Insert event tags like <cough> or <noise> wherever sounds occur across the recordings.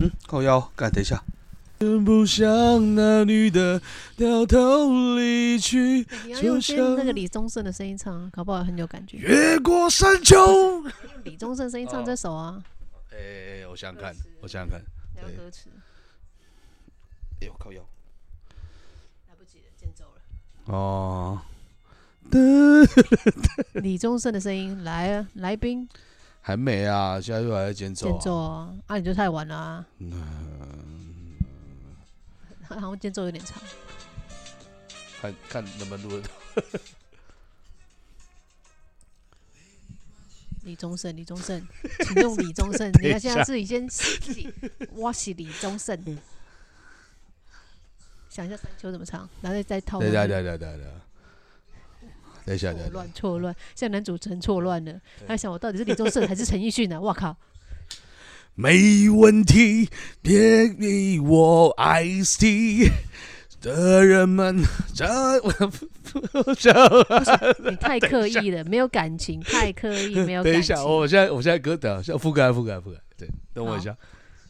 嗯，靠腰，干，等一下。不想那女的掉头离去，你要用先那个李宗盛的声音唱，搞不好很有感觉。越过山丘。李宗盛声音唱这首啊。哎，我想想看，我想想看。要歌词。哎呦，靠腰。来不及了，间奏了。哦。<laughs> 李宗盛的声音来啊，来宾。还没啊，现在又还在间奏。间奏啊，啊，你就太晚了啊。好像间奏有点长，看看能不能录得到。<laughs> 李宗盛，李宗盛，请用李宗盛。<laughs> 你看现在自己先自己挖起李宗盛，想一下山丘怎么唱，然后再套。对对对对对对。等一下，错乱错乱，现在男主持人错乱了。他想，我到底是李宗盛还是陈奕迅呢？我靠！<laughs> 没问题，别逼我爱 T 的人们，这我，这你太 <laughs> 刻意了，没有感情，太刻意，没有。<laughs> 等一下，我现在我现在歌等下覆盖覆盖覆盖，对，等我一下。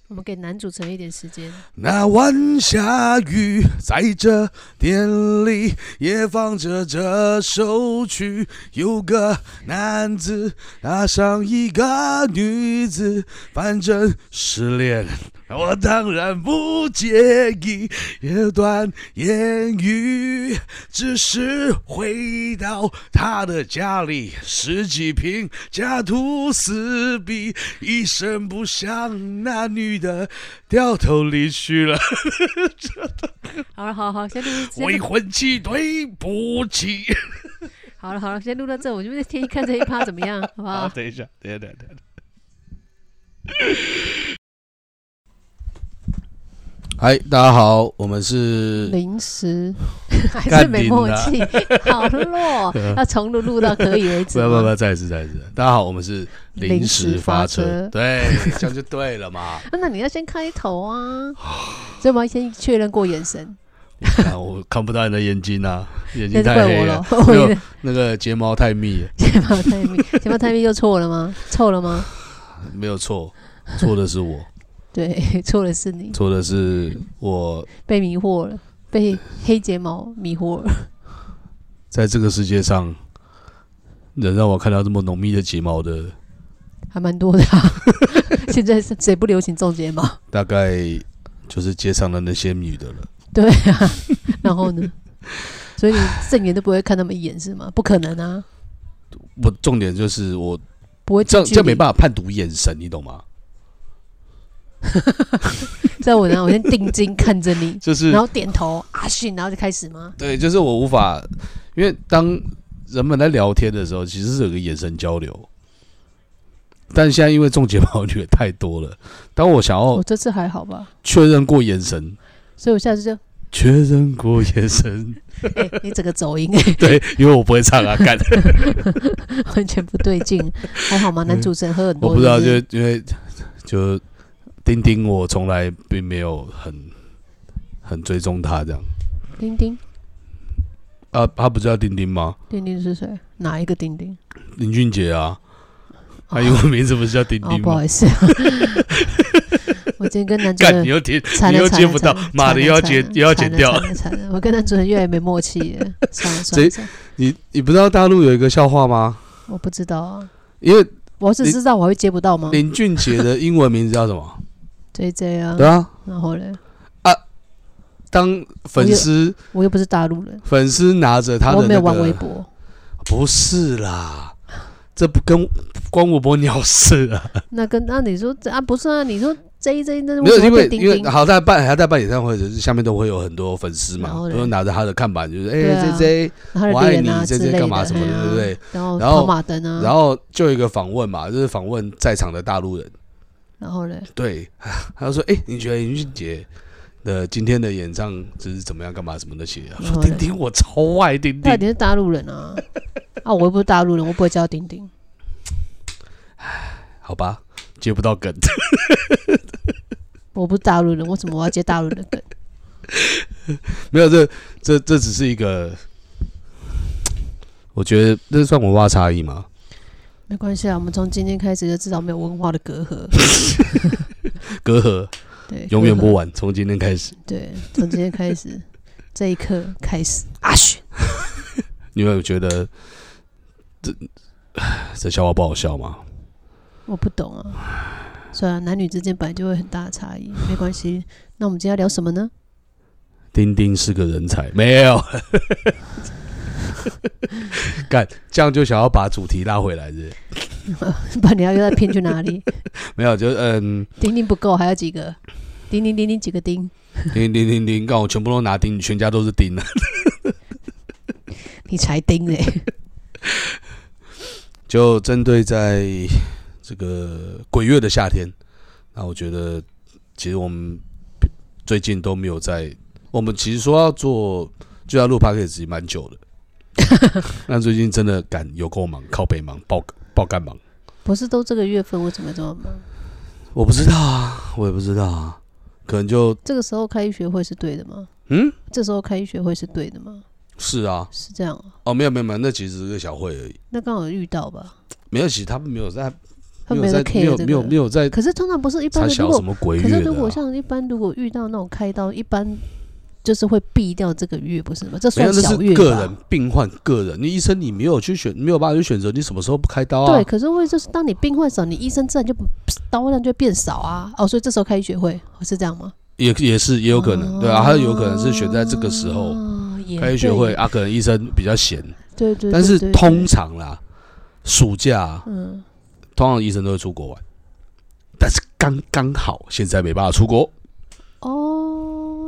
我们给男主持人一点时间。那晚下雨，在这店里也放着这首曲。有个男子搭上一个女子，反正失恋。我当然不介意一段言语，只是回到他的家里，十几瓶家徒四壁，一声不响，那女的掉头离去了。<laughs> 好了，好好，先录。未婚妻，对不起。好了，好了，先录到这，我就先看这一趴怎么样，好不好？等一下，等一下，等一下。嗨，大家好，我们是临时 <laughs> 还是没默契，<laughs> 好弱，要重录录到可以为止。不不不，再一次再一次。大家好，我们是临时发车，对，这样就对了嘛。<laughs> 那你要先开头啊，所以我们要先确认过眼神。我看不到你的眼睛啊，眼睛太黑了，那个睫毛太密，睫毛太密，睫毛太密就错了吗？错了吗？没有错，错的是我。对，<laughs> 错的是你，错的是我被迷惑了，被黑睫毛迷惑了。<laughs> 在这个世界上，能让我看到这么浓密的睫毛的，还蛮多的。<laughs> 现在谁不流行种睫毛？大概就是街上的那些女的了。对啊，然后呢？所以你正眼都不会看那么一眼是吗？不可能啊！我重点就是我不会这样，这样没办法判读眼神，你懂吗？<laughs> 在我呢，我先定睛看着你，就是，然后点头阿信，然后就开始吗？对，就是我无法，因为当人们在聊天的时候，其实是有个眼神交流，但现在因为种睫毛女太多了，当我想要，我这次还好吧？确认过眼神，所以我下次就确认过眼神。<laughs> 你整个走音 <laughs> 对，因为我不会唱啊，干，完全不对劲，还好吗？男主持人喝很多，我不知道，就因为就。丁丁，我从来并没有很很追踪他这样。丁丁，啊，他不叫丁丁吗？丁丁是谁？哪一个丁丁？林俊杰啊，他英文名字不是叫丁丁吗？不好意思，<laughs> 我今天跟男主人，你又接，你又接不到，妈的又要剪，又要剪掉。我跟男主人越来越没默契了。<laughs> 算了算了，你你不知道大陆有一个笑话吗？我不知道啊，因为我只知道我会接不到吗？林俊杰的英文名字叫什么？J J 啊，对啊，然后嘞，啊，当粉丝，我又不是大陆人，粉丝拿着他的，我没有玩微博，不是啦，这不跟关我波鸟事啊。那跟那你说啊，不是啊，你说 J J 那没有，因为因为好在办还在办演唱会，就是下面都会有很多粉丝嘛，都拿着他的看板，就是哎 J J，我爱你，J J 干嘛什么的，对不对？然后跑马灯啊，然后就一个访问嘛，就是访问在场的大陆人。然后呢？对，<laughs> 他就说：“哎，你觉得林俊杰的今天的演唱就是怎么样？干嘛什么的？写说丁丁，我超爱丁丁。他你是大陆人啊？<laughs> 啊，我又不是大陆人，我不会叫丁丁。好吧，接不到梗。<laughs> 我不是大陆人，为什么我要接大陆的梗？没有，这这这只是一个，我觉得这算文化差异吗？”没关系啊，我们从今天开始就至少没有文化的隔阂。<laughs> 隔阂，对，永远不晚，从今天开始。<laughs> 对，从今天开始，这一刻开始，阿雪，<laughs> 你有觉得这 <sighs> 这笑话不好笑吗？我不懂啊。虽然男女之间本来就会很大的差异，没关系。那我们今天要聊什么呢？丁丁是个人才，没有。<laughs> 干，这样就想要把主题拉回来是不是 <laughs> 不然你要又再偏去哪里？<laughs> 没有，就嗯，钉钉不够，还有几个？钉钉钉钉几个钉，钉钉钉钉，干我全部都拿钉，全家都是钉啊。你才钉嘞！就针对在这个鬼月的夏天，那我觉得其实我们最近都没有在，我们其实说要做就要录 p d c a s 蛮久的，<laughs> 那最近真的赶有够忙，靠北忙，爆爆干忙。不是都这个月份，为什么这么忙？我不知道啊，我也不知道啊，可能就这个时候开医学会是对的吗？嗯，这时候开医学会是对的吗？是啊，是这样啊？哦，没有没有没有，那其实是个小会而已，那刚好遇到吧？没有，其实他们没有在，他没有在没有，没有没有在可是通常不是一般的，如果什么鬼可是如果像一般如果遇到那种开刀，一般就是会避掉这个月，不是吗？这算那小月个人病患个人，你医生你没有去选，没有办法去选择你什么时候不开刀啊？对，可是会就是当你病患少，你医生自然就不刀量就会变少啊。哦，所以这时候开医学会是这样吗？也也是也有可能，对啊，他有可能是选在这个时候开学会啊，可能医生比较闲，对对，但是通常啦，暑假嗯，通常医生都会出国玩，但是刚刚好现在没办法出国，哦，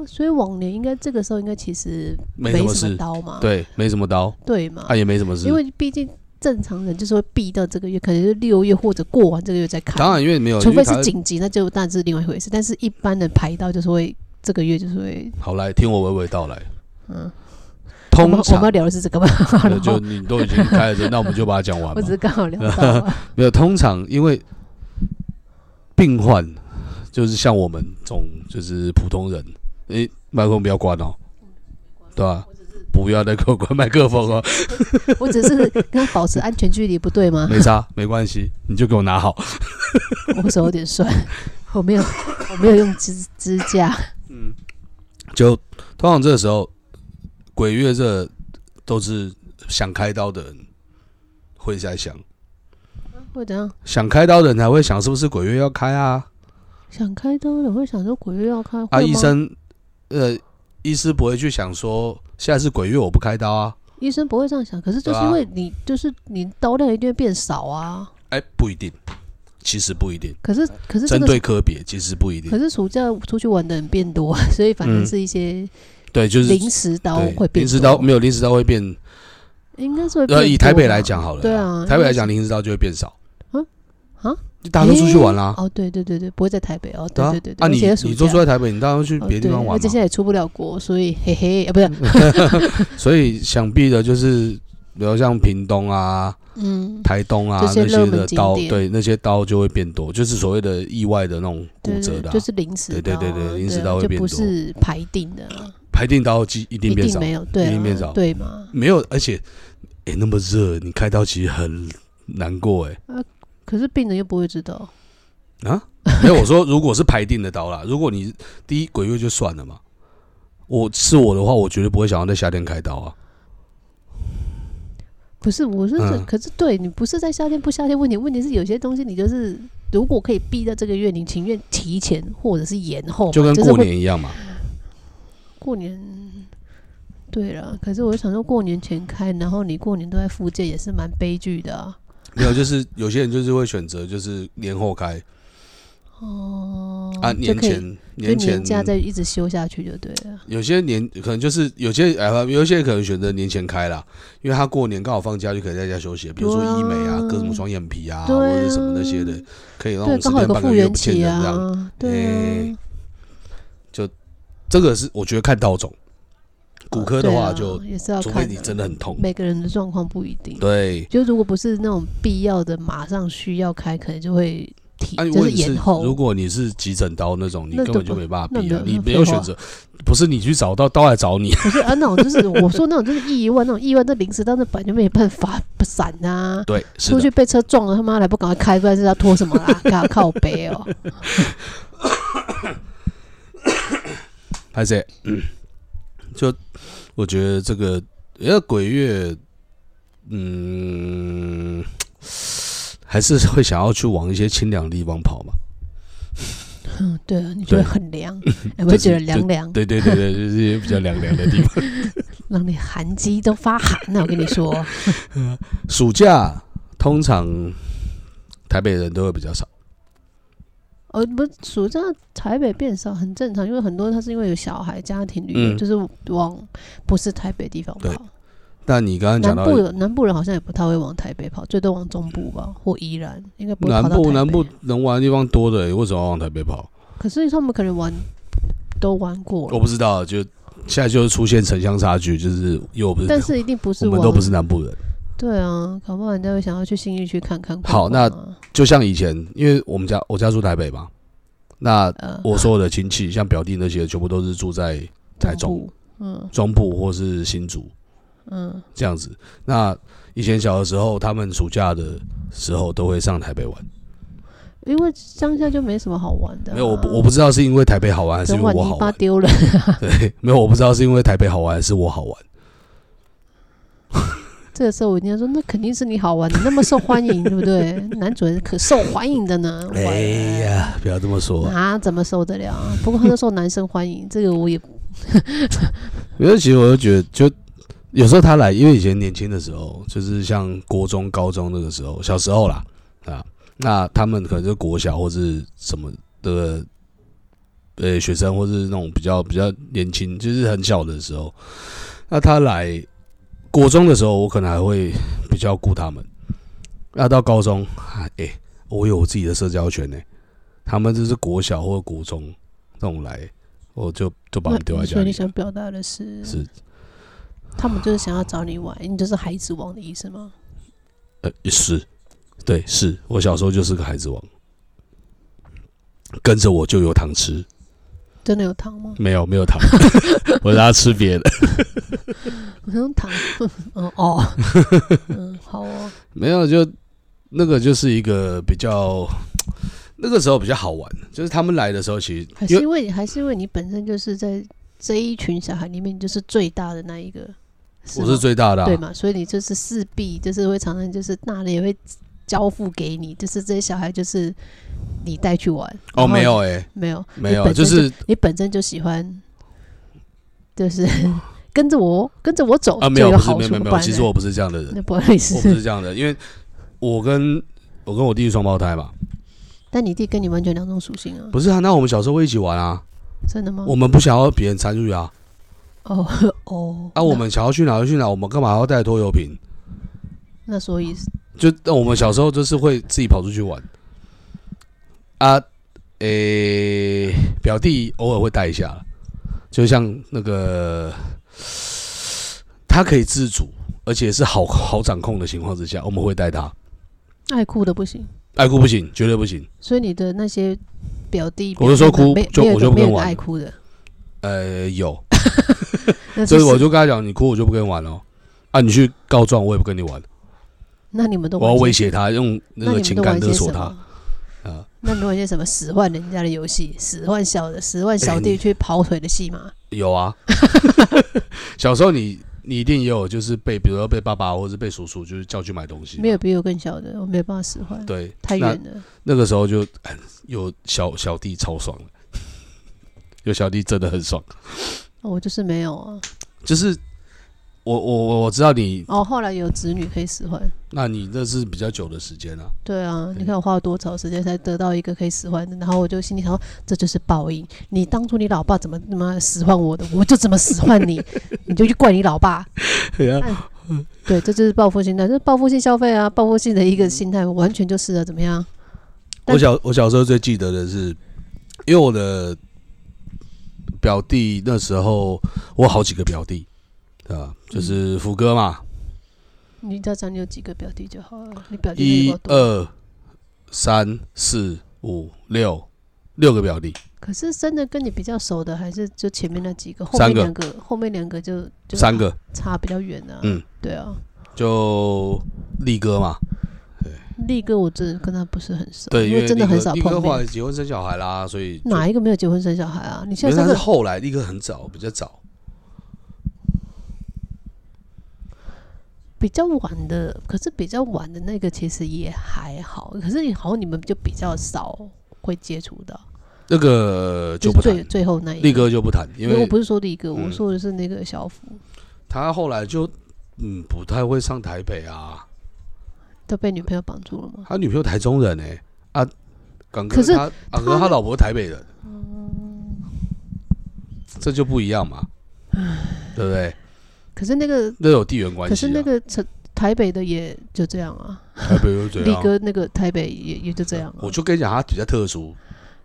所以往年应该这个时候应该其实没什么事刀嘛，对，没什么刀，对嘛啊，也没什么事因。为毕竟正常人就是会避到这个月，可能是六月或者过完这个月再开。当然，因为没有，除非是紧急，那就当然是另外一回事。但是一般的排到就是会这个月就是会，好来听我娓娓道来。嗯，我们我们要聊的是这个吧？那 <laughs> 就你都已经开了，那我们就把它讲完嘛我只。是刚好聊 <laughs> 没有，通常因为病患就是像我们这种就是普通人，诶，麦克风不要关哦，对吧？不要再给我关麦克风哦，<laughs> 我只是跟他保持安全距离，不对吗？没差，没关系，你就给我拿好。我手有点酸，我没有我没有用支支架，嗯就通常这个时候，鬼月这都是想开刀的人会在想，会怎样？想开刀的人才会想是不是鬼月要开啊？想开刀的人会想说鬼月要开啊，医生，呃，医师不会去想说现在是鬼月我不开刀啊？医生不会这样想，可是就是因为你就是你刀量一定会变少啊。哎，不一定，其实不一定，可是可是这针个对科别其实不一定可。是暑假出去玩的人变多，<laughs> 所以反正嗯是一些对，就是临时刀会变临时刀没有临时刀会变，应该是呃，以台北来讲好了，对啊，台北来讲临时刀就会变少。嗯啊，大家都出去玩啦。哦，对对对对，不会在台北哦，对啊。对对对，啊，你你都假住在台北，你当然去哦别的地方玩嘛。对而且现。在也出不了国，所以嘿嘿，啊，不是，<laughs> 所以想必的就是，比如像屏东啊、嗯，台东啊这些那些的刀，点。对那些刀就会变多，就是所谓的意外的那种骨对对，折的啊、就是临时对对对刀啊对临时刀会变多。是排定的啊，排定刀机一定变少，没有，对啊，一定变少。对嘛？没有，而且哎、那么热，你开刀其实很难过哎、可是病人又不会知道，啊，没有我说如果是排定的刀啦，如果你第一鬼月就算了嘛，我是我的话，我绝对不会想要在夏天开刀啊。不是，我是这，嗯可是对你不是在夏天不夏天问题，问题是有些东西你就是如果可以避在这个月，你情愿提前或者是延后，就跟过年一样嘛。过年。对了，可是我就想说，过年前开，然后你过年都在复健，也是蛮悲剧的啊。没有，就是有些人就是会选择就是年后开哦，啊，年前年前年假再一直休下去就对了。有些年可能就是有些哎，有一些可能选择年前开啦，因为他过年刚好放假，就可以在家休息，比如说医美啊、割什么双眼皮啊，啊或者什么那些的，可以让我，们十刚好有个天半个月不见人这样。啊，对哎啊。这个是我觉得看刀种，骨科的话就也是要除非你真的很痛，每个人的状况不一定。对。就如果不是那种必要的，马上需要开，可能就会提，啊，就是延后。如果你是急诊刀那种，你根本就没办法避啊，你没有选择，不是你去找到刀来找你，不是啊，那种就是我说那种就是意外，那种意外，那临时到那本来就没办法不闪啊。对，出去被车撞了，他妈还不赶快开，不然是要拖什么啦？<laughs> 靠靠背哦。<laughs> 拍谁？嗯，就我觉得这个，因为鬼月，嗯，还是会想要去往一些清凉的地方跑嘛。嗯，对啊，你觉得很凉，<laughs> 你会觉得凉凉，对对对对，就是一些比较凉凉的地方。<laughs> 让你寒肌都发寒了。我跟你说，<laughs> 暑假通常台北人都会比较少，哦，不，暑假台北变少很正常，因为很多他是因为有小孩、家庭旅游，嗯就是往不是台北地方对跑。但你刚刚讲到南部有南部人好像也不太会往台北跑，最多往中部吧，或宜兰，应该不会南。部南部能玩的地方多的，为什么要往台北跑？可是他们可能玩都玩过我了，不知道，就现在就是出现城乡差距，就是又不是，但是一定不是我们都不是南部人。对啊，搞不好人家会想要去新义去看看逛好逛啊就像以前，因为我们家我家住台北嘛，那呃我所有的亲戚，像表弟那些，全部都是住在台中部嗯中部或是新竹嗯，这样子。那以前小的时候，他们暑假的时候都会上台北玩。因为乡下就没什么好玩的啊、没有，我不我不知道是因为台北好玩还是因为我好玩。丢了，<laughs> 对，没有，我不知道是因为台北好玩还是我好玩。这个时候我一定要说，那肯定是你好玩，你那么受欢迎，对不对？男主人可受欢迎的呢。<laughs> 哎呀，不要这么说。啊，怎么受得了啊？不过他都受男生欢迎，这个我也因 <laughs> 为其实我就觉得，就有时候他来，因为以前年轻的时候，就是像国中、高中那个时候，小时候啦，啊，那他们可能就国小或是什么的，呃，学生或是那种比较比较年轻，就是很小的时候，那他来国中的时候，我可能还会比较顾他们。那到高中，哎、我有我自己的社交圈呢、他们就是国小或国中那种来，我就就把他们丢在家里所以你。想表达的是，是他们就是想要找你玩，你就是孩子王的意思吗？呃，是，对，是我小时候就是个孩子王，跟着我就有糖吃，真的有糖吗？没有没有糖，<laughs> 我让他吃别的，<laughs> 我想躺，哦 <laughs> 哦，<laughs> 嗯，好哦，没有就那个就是一个比较，那个时候比较好玩，就是他们来的时候，其实还是因为还是因为你本身就是在这一群小孩里面，就是最大的那一个，我是最大的、啊，对嘛？所以你就是势必就是会常常就是大人也会交付给你，就是这些小孩就是你带去玩。哦，没有哎、没有没有，就是你本身就喜欢，就是跟着我跟着我走啊，没有，不是没有没有其实我不是这样的人，那不好意我思不，是这样的，因为我跟我跟我弟是双胞胎嘛，<laughs> 但你弟跟你完全两种属性啊，不是啊，那我们小时候会一起玩啊，真的吗？我们不想要别人参与啊，哦 <laughs> 哦，啊，我们想要去哪就去哪，我们干嘛要带拖油瓶？那那所以就那我们小时候就是会自己跑出去玩。啊，诶、表弟偶尔会带一下，就像那个他可以自主，而且是好好掌控的情况之下，我们会带他。爱哭的不行，爱哭不行，绝对不行。所以你的那些表弟，我就说哭就我就不跟玩爱哭的，呃，有，<laughs> 所以我就跟他讲，你哭我就不跟你玩了。啊，你去告状，我也不跟你玩，那你们都我要威胁他，用那那个情感勒索他。那你们一些什么使唤人家的游戏，使唤小的使唤小弟去跑腿的戏吗？有啊，<laughs> 小时候你你一定也有，就是被比如说被爸爸或者是被叔叔就是叫去买东西嘛，没有比我更小的，我没有办法使唤，对，太远了。那个时候就哎有小小弟超爽了，<laughs> 有小弟真的很爽，哦我就是没有啊。就是我我我我知道你，哦，后来有子女可以使唤。那你那是比较久的时间啊，对啊，你看我花了多少时间才得到一个可以使唤的，然后我就心里想说，这就是报应。你当初你老爸怎么怎么使唤我的，我就怎么使唤你，<laughs> 你就去怪你老爸。对啊，对，这就是报复心态，这是报复性消费啊，报复性的一个心态，完全就是啊，怎么样？我小我小时候最记得的是，因为我的表弟那时候我好几个表弟，对吧？就是福哥嘛，你只要讲你有几个表弟就好了，你表弟一？二三四五六六个表弟，可是真的跟你比较熟的，还是就前面那几个，后面两个，后面两个就就三个差比较远啊。嗯，对啊，就力哥嘛，力哥我真的跟他不是很熟，对，因为真的很少碰面。来结婚生小孩啦，所以哪一个没有结婚生小孩啊？你现在这个后来力哥很早，比较早。比较晚的，可是比较晚的那个其实也还好，可是好像你们就比较少会接触到，那个就就是不谈最，最后那一力。哥就不谈，因为我不是说力哥，嗯我说的是那个小福，他后来就嗯不太会上台北啊。都被女朋友绑住了吗？他女朋友台中人哎、啊，港哥可是他啊，可是他老婆台北人，嗯这就不一样嘛，对不对？可是那个，那有地缘关系、啊。可是那个城台北的也就这样啊，台北又怎力样？哥那个台北也也就这样啊我，就跟你讲，他比较特殊，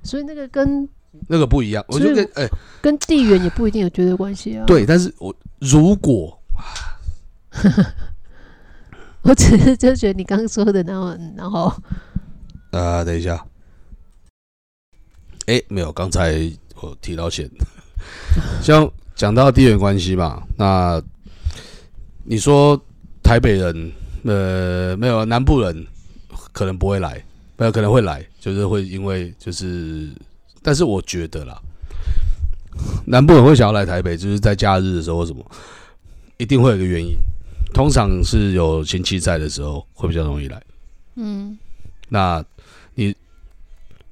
所以那个跟那个不一样。我就跟哎、跟地缘也不一定有绝对关系啊。，对，但是我如果 <laughs> 我只是就觉得你刚刚说的，然后嗯然后呃，等一下，哎、没有，刚才我提到钱，<laughs> 像讲到地缘关系嘛，那你说台北人，呃，没有南部人可能不会来，没有可能会来，就是会因为就是，但是我觉得啦，南部人会想要来台北，就是在假日的时候或什么，一定会有一个原因，通常是有亲戚在的时候会比较容易来。嗯，那你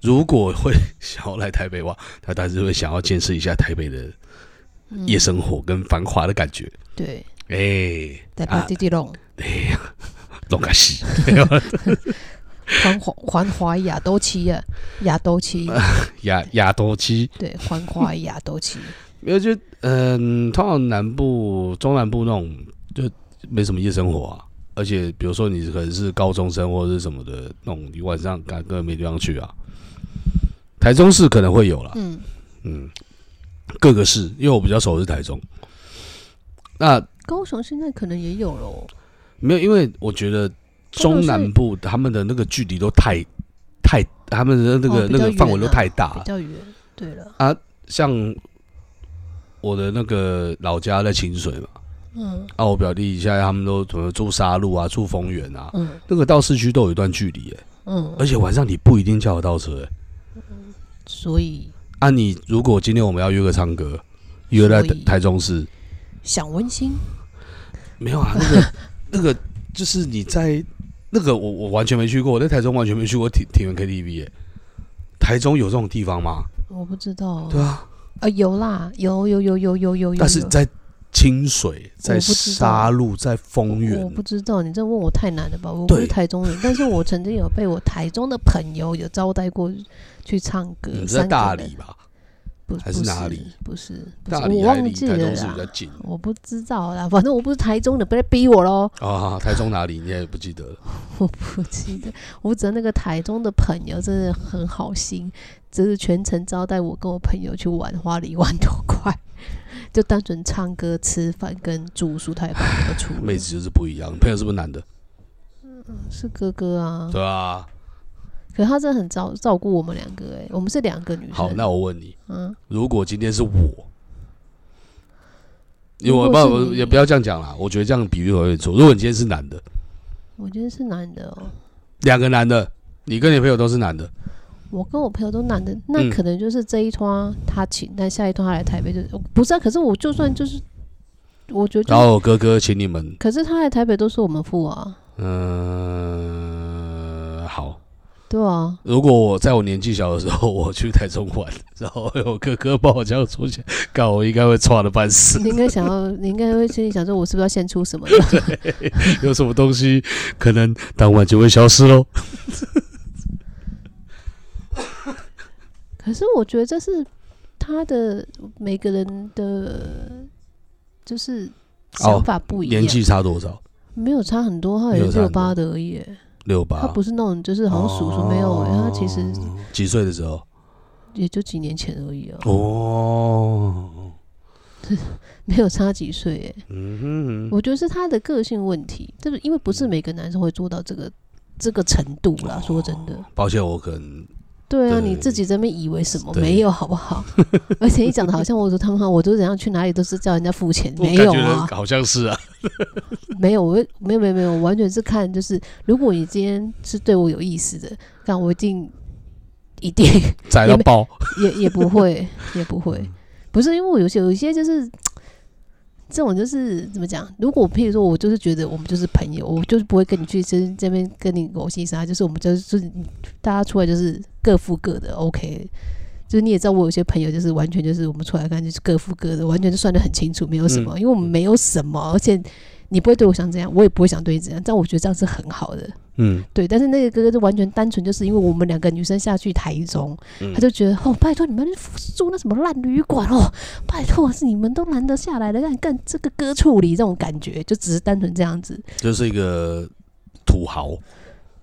如果会想要来台北的话，他当然是会想要见识一下台北的嗯夜生活跟繁华的感觉。对，哎、台北滴滴龙，哎呀，<laughs> 龙嘎西，<laughs> 繁华繁华亚都期啊，亚都期，亚亚都期，对，繁华亚都期，没有就嗯，通常南部、中南部那种就没什么夜生活啊。而且比如说你可能是高中生或者是什么的那种，你晚上根本没地方去啊。台中市可能会有啦，嗯，嗯，各个市，因为我比较熟的是台中。那高雄现在可能也有喽，没有，因为我觉得中南部他们的那个距离都太太，他们的那个、那个范围都太大。比。较远。对了。啊，像我的那个老家在清水嘛，嗯。啊，我表弟现在他们都什么住沙路啊，住丰原啊，嗯。那个到市区都有一段距离哎，嗯，而且晚上你不一定叫得到车哎。所以啊，你如果今天我们要约个唱歌，约在台中市，想温馨，没有啊，那个 <laughs> 那个就是你在那个我我完全没去过，我在台中完全没去过体体园 KTV 耶。台中有这种地方吗？我不知道。对啊，啊，有啦，有有有有有有有。但是在清水、在沙鹿、在丰我原，不知道，你这问我太难了吧？我不是对台中人，但是我曾经有被我台中的朋友有招待过去唱歌。<laughs> 你是在大理吧？不还是不哪里？不是，不是大理我忘记了啦中是比较。近我不知道啦，反正我不是台中的，不要逼我喽。啊。台中哪里？你也不记得了？<laughs> 我不记得，我只那个台中的朋友真的很好心，就是全程招待我跟我朋友去玩，花了一万多块，就单纯唱歌、吃饭跟住宿，他也帮我们出了。<laughs> 妹子就是不一样。你朋友是不是男的？是哥哥啊，对啊。可是他真的很照照顾我们两个哎、我们是两个女生。好，那我问你，嗯，如果今天是我，因为我不也不要这样讲啦，我觉得这样比喻有点错。如果你今天是男的，我今天是男的哦、两个男的，你跟你朋友都是男的，我跟我朋友都男的，那嗯可能就是这一趟他请，但下一趟他来台北就不是、啊。可是我就算就是，我觉得就然后我哥哥请你们，可是他来台北都是我们付啊，嗯、好。对啊，如果我在我年纪小的时候，我去台中玩，然后有哥哥帮我这样出钱，搞我应该会差的半死。你应该想要，你应该会心里想说，我是不是要献出什么 <laughs> 对？有什么东西可能当晚就会消失喽？<laughs> 可是我觉得这是他的每个人的，就是想法不一样，年纪差多少？没有差很多，他也是六八的而已。六八。他不是那种就是好像叔叔没有、欸，他其实哦几岁的时候？也就几年前而已啊，哦，<laughs> 没有差几岁哎、嗯哼。哼，我觉得是他的个性问题，就是因为不是每个男生会做到这个这个程度啦。说真的，抱歉，我可能对啊，对你自己这边以为什么没有好不好？<laughs> 而且你讲的好像我说他们我都怎样去哪里都是叫人家付钱，没有啊，好像是啊，<laughs> 没有，我没有没有没有，我完全是看就是，如果你今天是对我有意思的，那我一定一定宰到爆。也也不会也不会，不是因为我有些有一些就是。这种就是怎么讲？如果譬如说我就是觉得我们就是朋友，我就是不会跟你去这这边跟你狗戏啥，就是我们就是大家出来就是各付各的，OK。就是你也知道，我有些朋友就是完全就是我们出来看就是各付各的，完全就算得很清楚，没有什么，因为我们没有什么，而且你不会对我想怎样，我也不会想对你怎样，但我觉得这样是很好的。嗯，对，但是那个哥哥就完全单纯就是因为我们两个女生下去台中，嗯他就觉得哦，拜托你们住那什么烂旅馆哦，拜托是你们都难得下来的，干干这个哥处理这种感觉，就只是单纯这样子。就是一个土豪，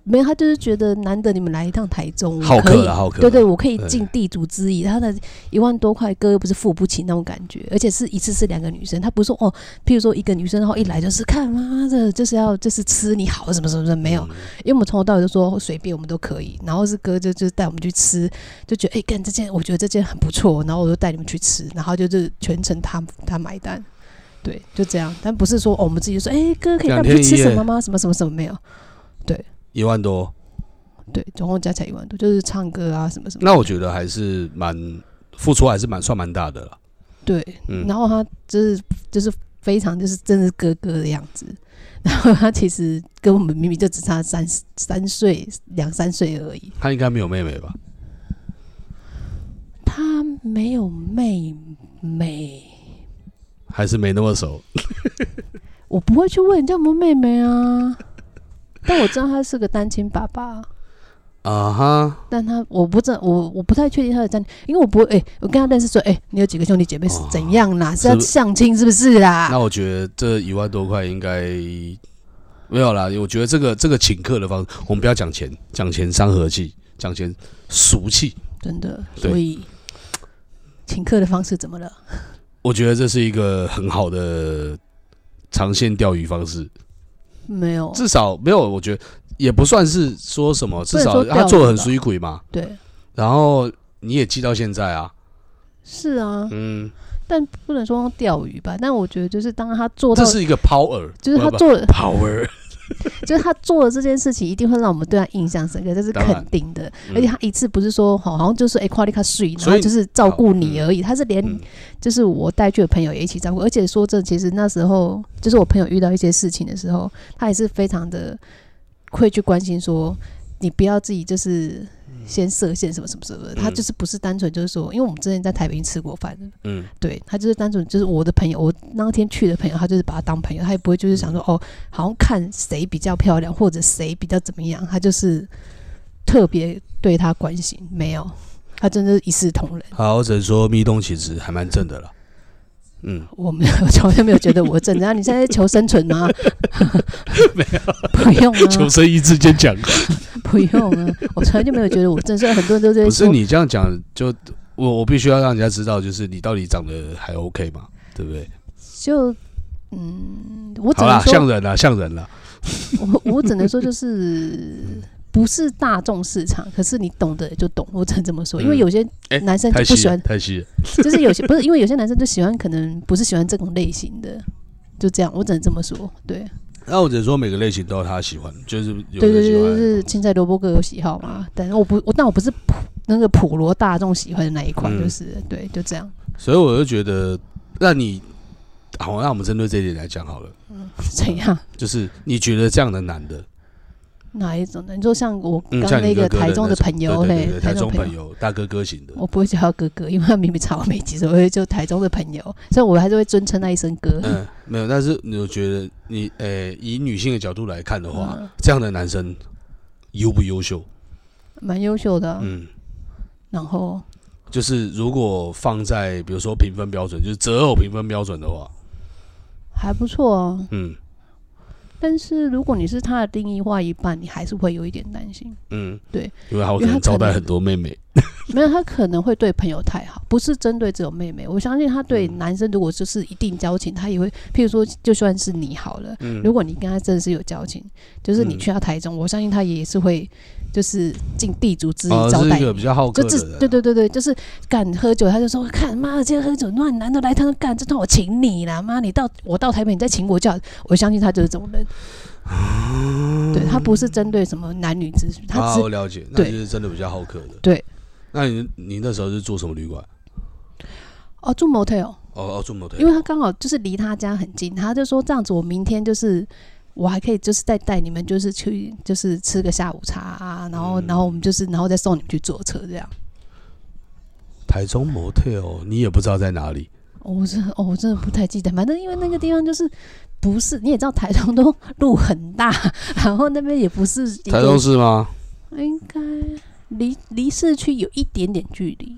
没有，他就是觉得难得你们来一趟台中，我好可以客了好客对对，我可以尽地主之谊。他的一万多块哥又不是付不起那种感觉，而且是一次是两个女生，他不是说哦，譬如说一个女生，然后一来就是看妈的，就是要就是吃你好什么什么什么没有，嗯。因为我们从头到尾就说随便我们都可以，然后是哥就就带我们去吃，就觉得哎干、这件我觉得这件很不错，然后我就带你们去吃，然后就是全程他他买单，对，就这样，但不是说、哦、我们自己就说哎、哥可以带我们去吃什么吗？什么什么什么没有，一万多，对，总共加起来一万多，就是唱歌啊什么什么，那我觉得还是蛮付出，还是蛮算蛮大的了。对，嗯然后他就是就是非常就是真的是哥哥的样子，<laughs> 然后他其实跟我们明明就只差三三岁两三岁而已，他应该没有妹妹吧？他没有妹妹。还是没那么熟？<laughs> 我不会去问人家有没有妹妹啊，但我知道他是个单亲爸爸，啊哈，但他我不知道，我我不太确定他的单，因为我不会，哎、我跟他认识说，哎、你有几个兄弟姐妹是哦怎样啦？是是要相亲是不是啦？那我觉得这一万多块应该没有啦。我觉得这个这个请客的方式，我们不要讲钱，讲钱伤和气，讲钱俗气。真的，所以请客的方式怎么了？我觉得这是一个很好的长线钓鱼方式，没有，至少没有，我觉得也不算是说什么，至少他做的很吧。水鬼嘛。对，然后你也记到现在啊，是啊，嗯，但不能说钓鱼吧。但我觉得就是当他做到这，是一个 power，就是他做了，不 power，<laughs> 就是他做的这件事情，一定会让我们对他印象深刻，这是肯定的。嗯而且他一次不是说好，好像就是哎，夸你卡睡，然后就是照顾你而已，他是连嗯就是我带去的朋友也一起照顾。而且说这其实那时候就是我朋友遇到一些事情的时候，他也是非常的会去关心说，你不要自己就是先设限什么什么什么的。他嗯就是不是单纯就是说，因为我们之前在台北吃过饭的，嗯对他就是单纯就是我的朋友，我那天去的朋友，他就是把他当朋友，他也不会就是想说哦，好像看谁比较漂亮或者谁比较怎么样，他就是特别对他关心，没有，他真的是一视同仁。好，我只能说密东其实还蛮正的啦。嗯，我没有，从来没有觉得我正。然后你现在在求生存吗？<laughs> 没有，不用求啊，生意志坚强。<laughs> 不用啊，我从来就没有觉得我正。虽然很多人都在不是，你这样讲，就我我必须要让人家知道，就是你到底长得还 OK 嘛，对不对？就嗯，我只好啦，能像人啦，像人啦。<laughs> 我我只能说就是不是大众市场，可是你懂的就懂，我只能这么说。因为嗯有些哎男生就不喜欢，太细了。就是有些 <laughs> 不是因为有些男生就喜欢，可能不是喜欢这种类型的，就这样，我只能这么说。对，那我只能说每个类型都有他喜欢，就是有对对对，就是青菜萝卜各有喜好嘛。但是我不我但我不是普那个普罗大众喜欢的那一款，嗯就是对，就这样。所以我就觉得，那你好，那我们针对这一点来讲好了，嗯怎样？就是你觉得这样的男的，哪一种呢？你说像我嗯，刚那个台中的朋友，嘿对台中中朋朋友、大哥哥型的，我不会叫他哥哥，因为他明明差我没几岁，我会叫台中的朋友，所以我还是会尊称他一声哥。嗯，没有，但是你有觉得你，呃，以女性的角度来看的话，嗯。这样的男生优不优秀？蛮优秀的啊、嗯，然后？就是如果放在比如说评分标准，就是择偶评分标准的话，还不错啊。嗯但是如果你是他的定义话一半，你还是会有一点担心。嗯，对，因为他有可因为他可能能招待很多妹妹，<laughs> 没有，他可能会对朋友太好，不是针对只有妹妹。我相信他对嗯男生如果就是一定交情，他也会，譬如说，就算是你好了，嗯如果你跟他真的是有交情，就是你嗯去到台中，我相信他也是会就是尽地主之谊哦，招待。比较好客就这对对对对，就是敢喝酒，他就说看妈的，今天喝酒那男的来，他说干这顿我请你啦，妈你到我到台北你再请我就好，我相信他就是这种人。对他不是针对什么男女之，他啊，只我了解，那对。就是真的比较好客的。对，那你你那时候是住什么旅馆？哦住 motel，哦哦，住 motel，因为他刚好就是离他家很近，他就说这样子，我明天就是我还可以就是再带你们就是去就是吃个下午茶啊，然后、嗯然后我们就是然后再送你们去坐车这样。台中 motel，你也不知道在哪里。哦我真的哦，我真的不太记得，反正因为那个地方就是不是你也知道台中都路很大，<laughs> 然后那边也不是台中市吗？应该离离市区有一点点距离。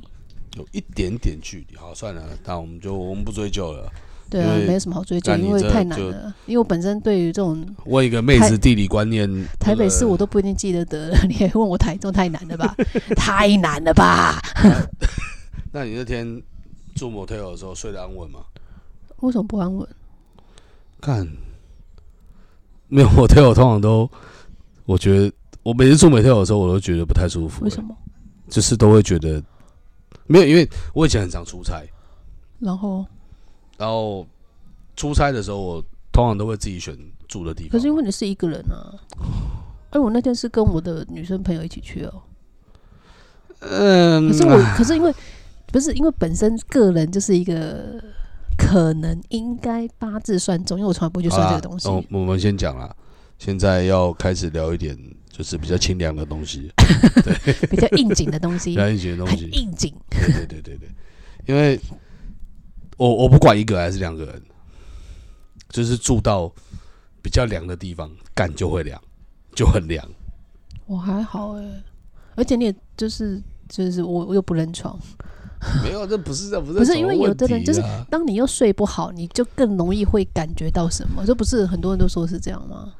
有一点点距离。好，算了，那我们就我们不追究了。对啊没什么好追究，因为太难了。因为我本身对于这种问一个妹子地理观念，台北市我都不一定记得得了，<laughs> 你还问我台中太难了吧？<laughs> 太难了吧？那 <laughs> 你那天住 motel 的时候睡得安稳吗？为什么不安稳？看，没有 motel 通常都，我觉得我每次住 motel 的时候，我都觉得不太舒服、为什么？就是都会觉得没有，因为我以前很常出差，然后，然后出差的时候，我通常都会自己选住的地方。可是因为你是一个人啊，而 <sighs> 我那天是跟我的女生朋友一起去哦。嗯，可是我，可是因为不是因为本身个人就是一个可能应该八字算重，因为我从来不会去算这个东西。哦我们先讲啦，现在要开始聊一点就是比较清凉的东西，<laughs> 比较应景的东西比，较应景的东很西。应景。对对对对对，因为我我不管一个还是两个人，就是住到比较凉的地方，干就会凉，就很凉。我还好哎、而且你也就是就是我我又不认床，没有，这不是这不是不是因为有的人就是当你又睡不好，你就更容易会感觉到什么？这不是很多人都说是这样吗？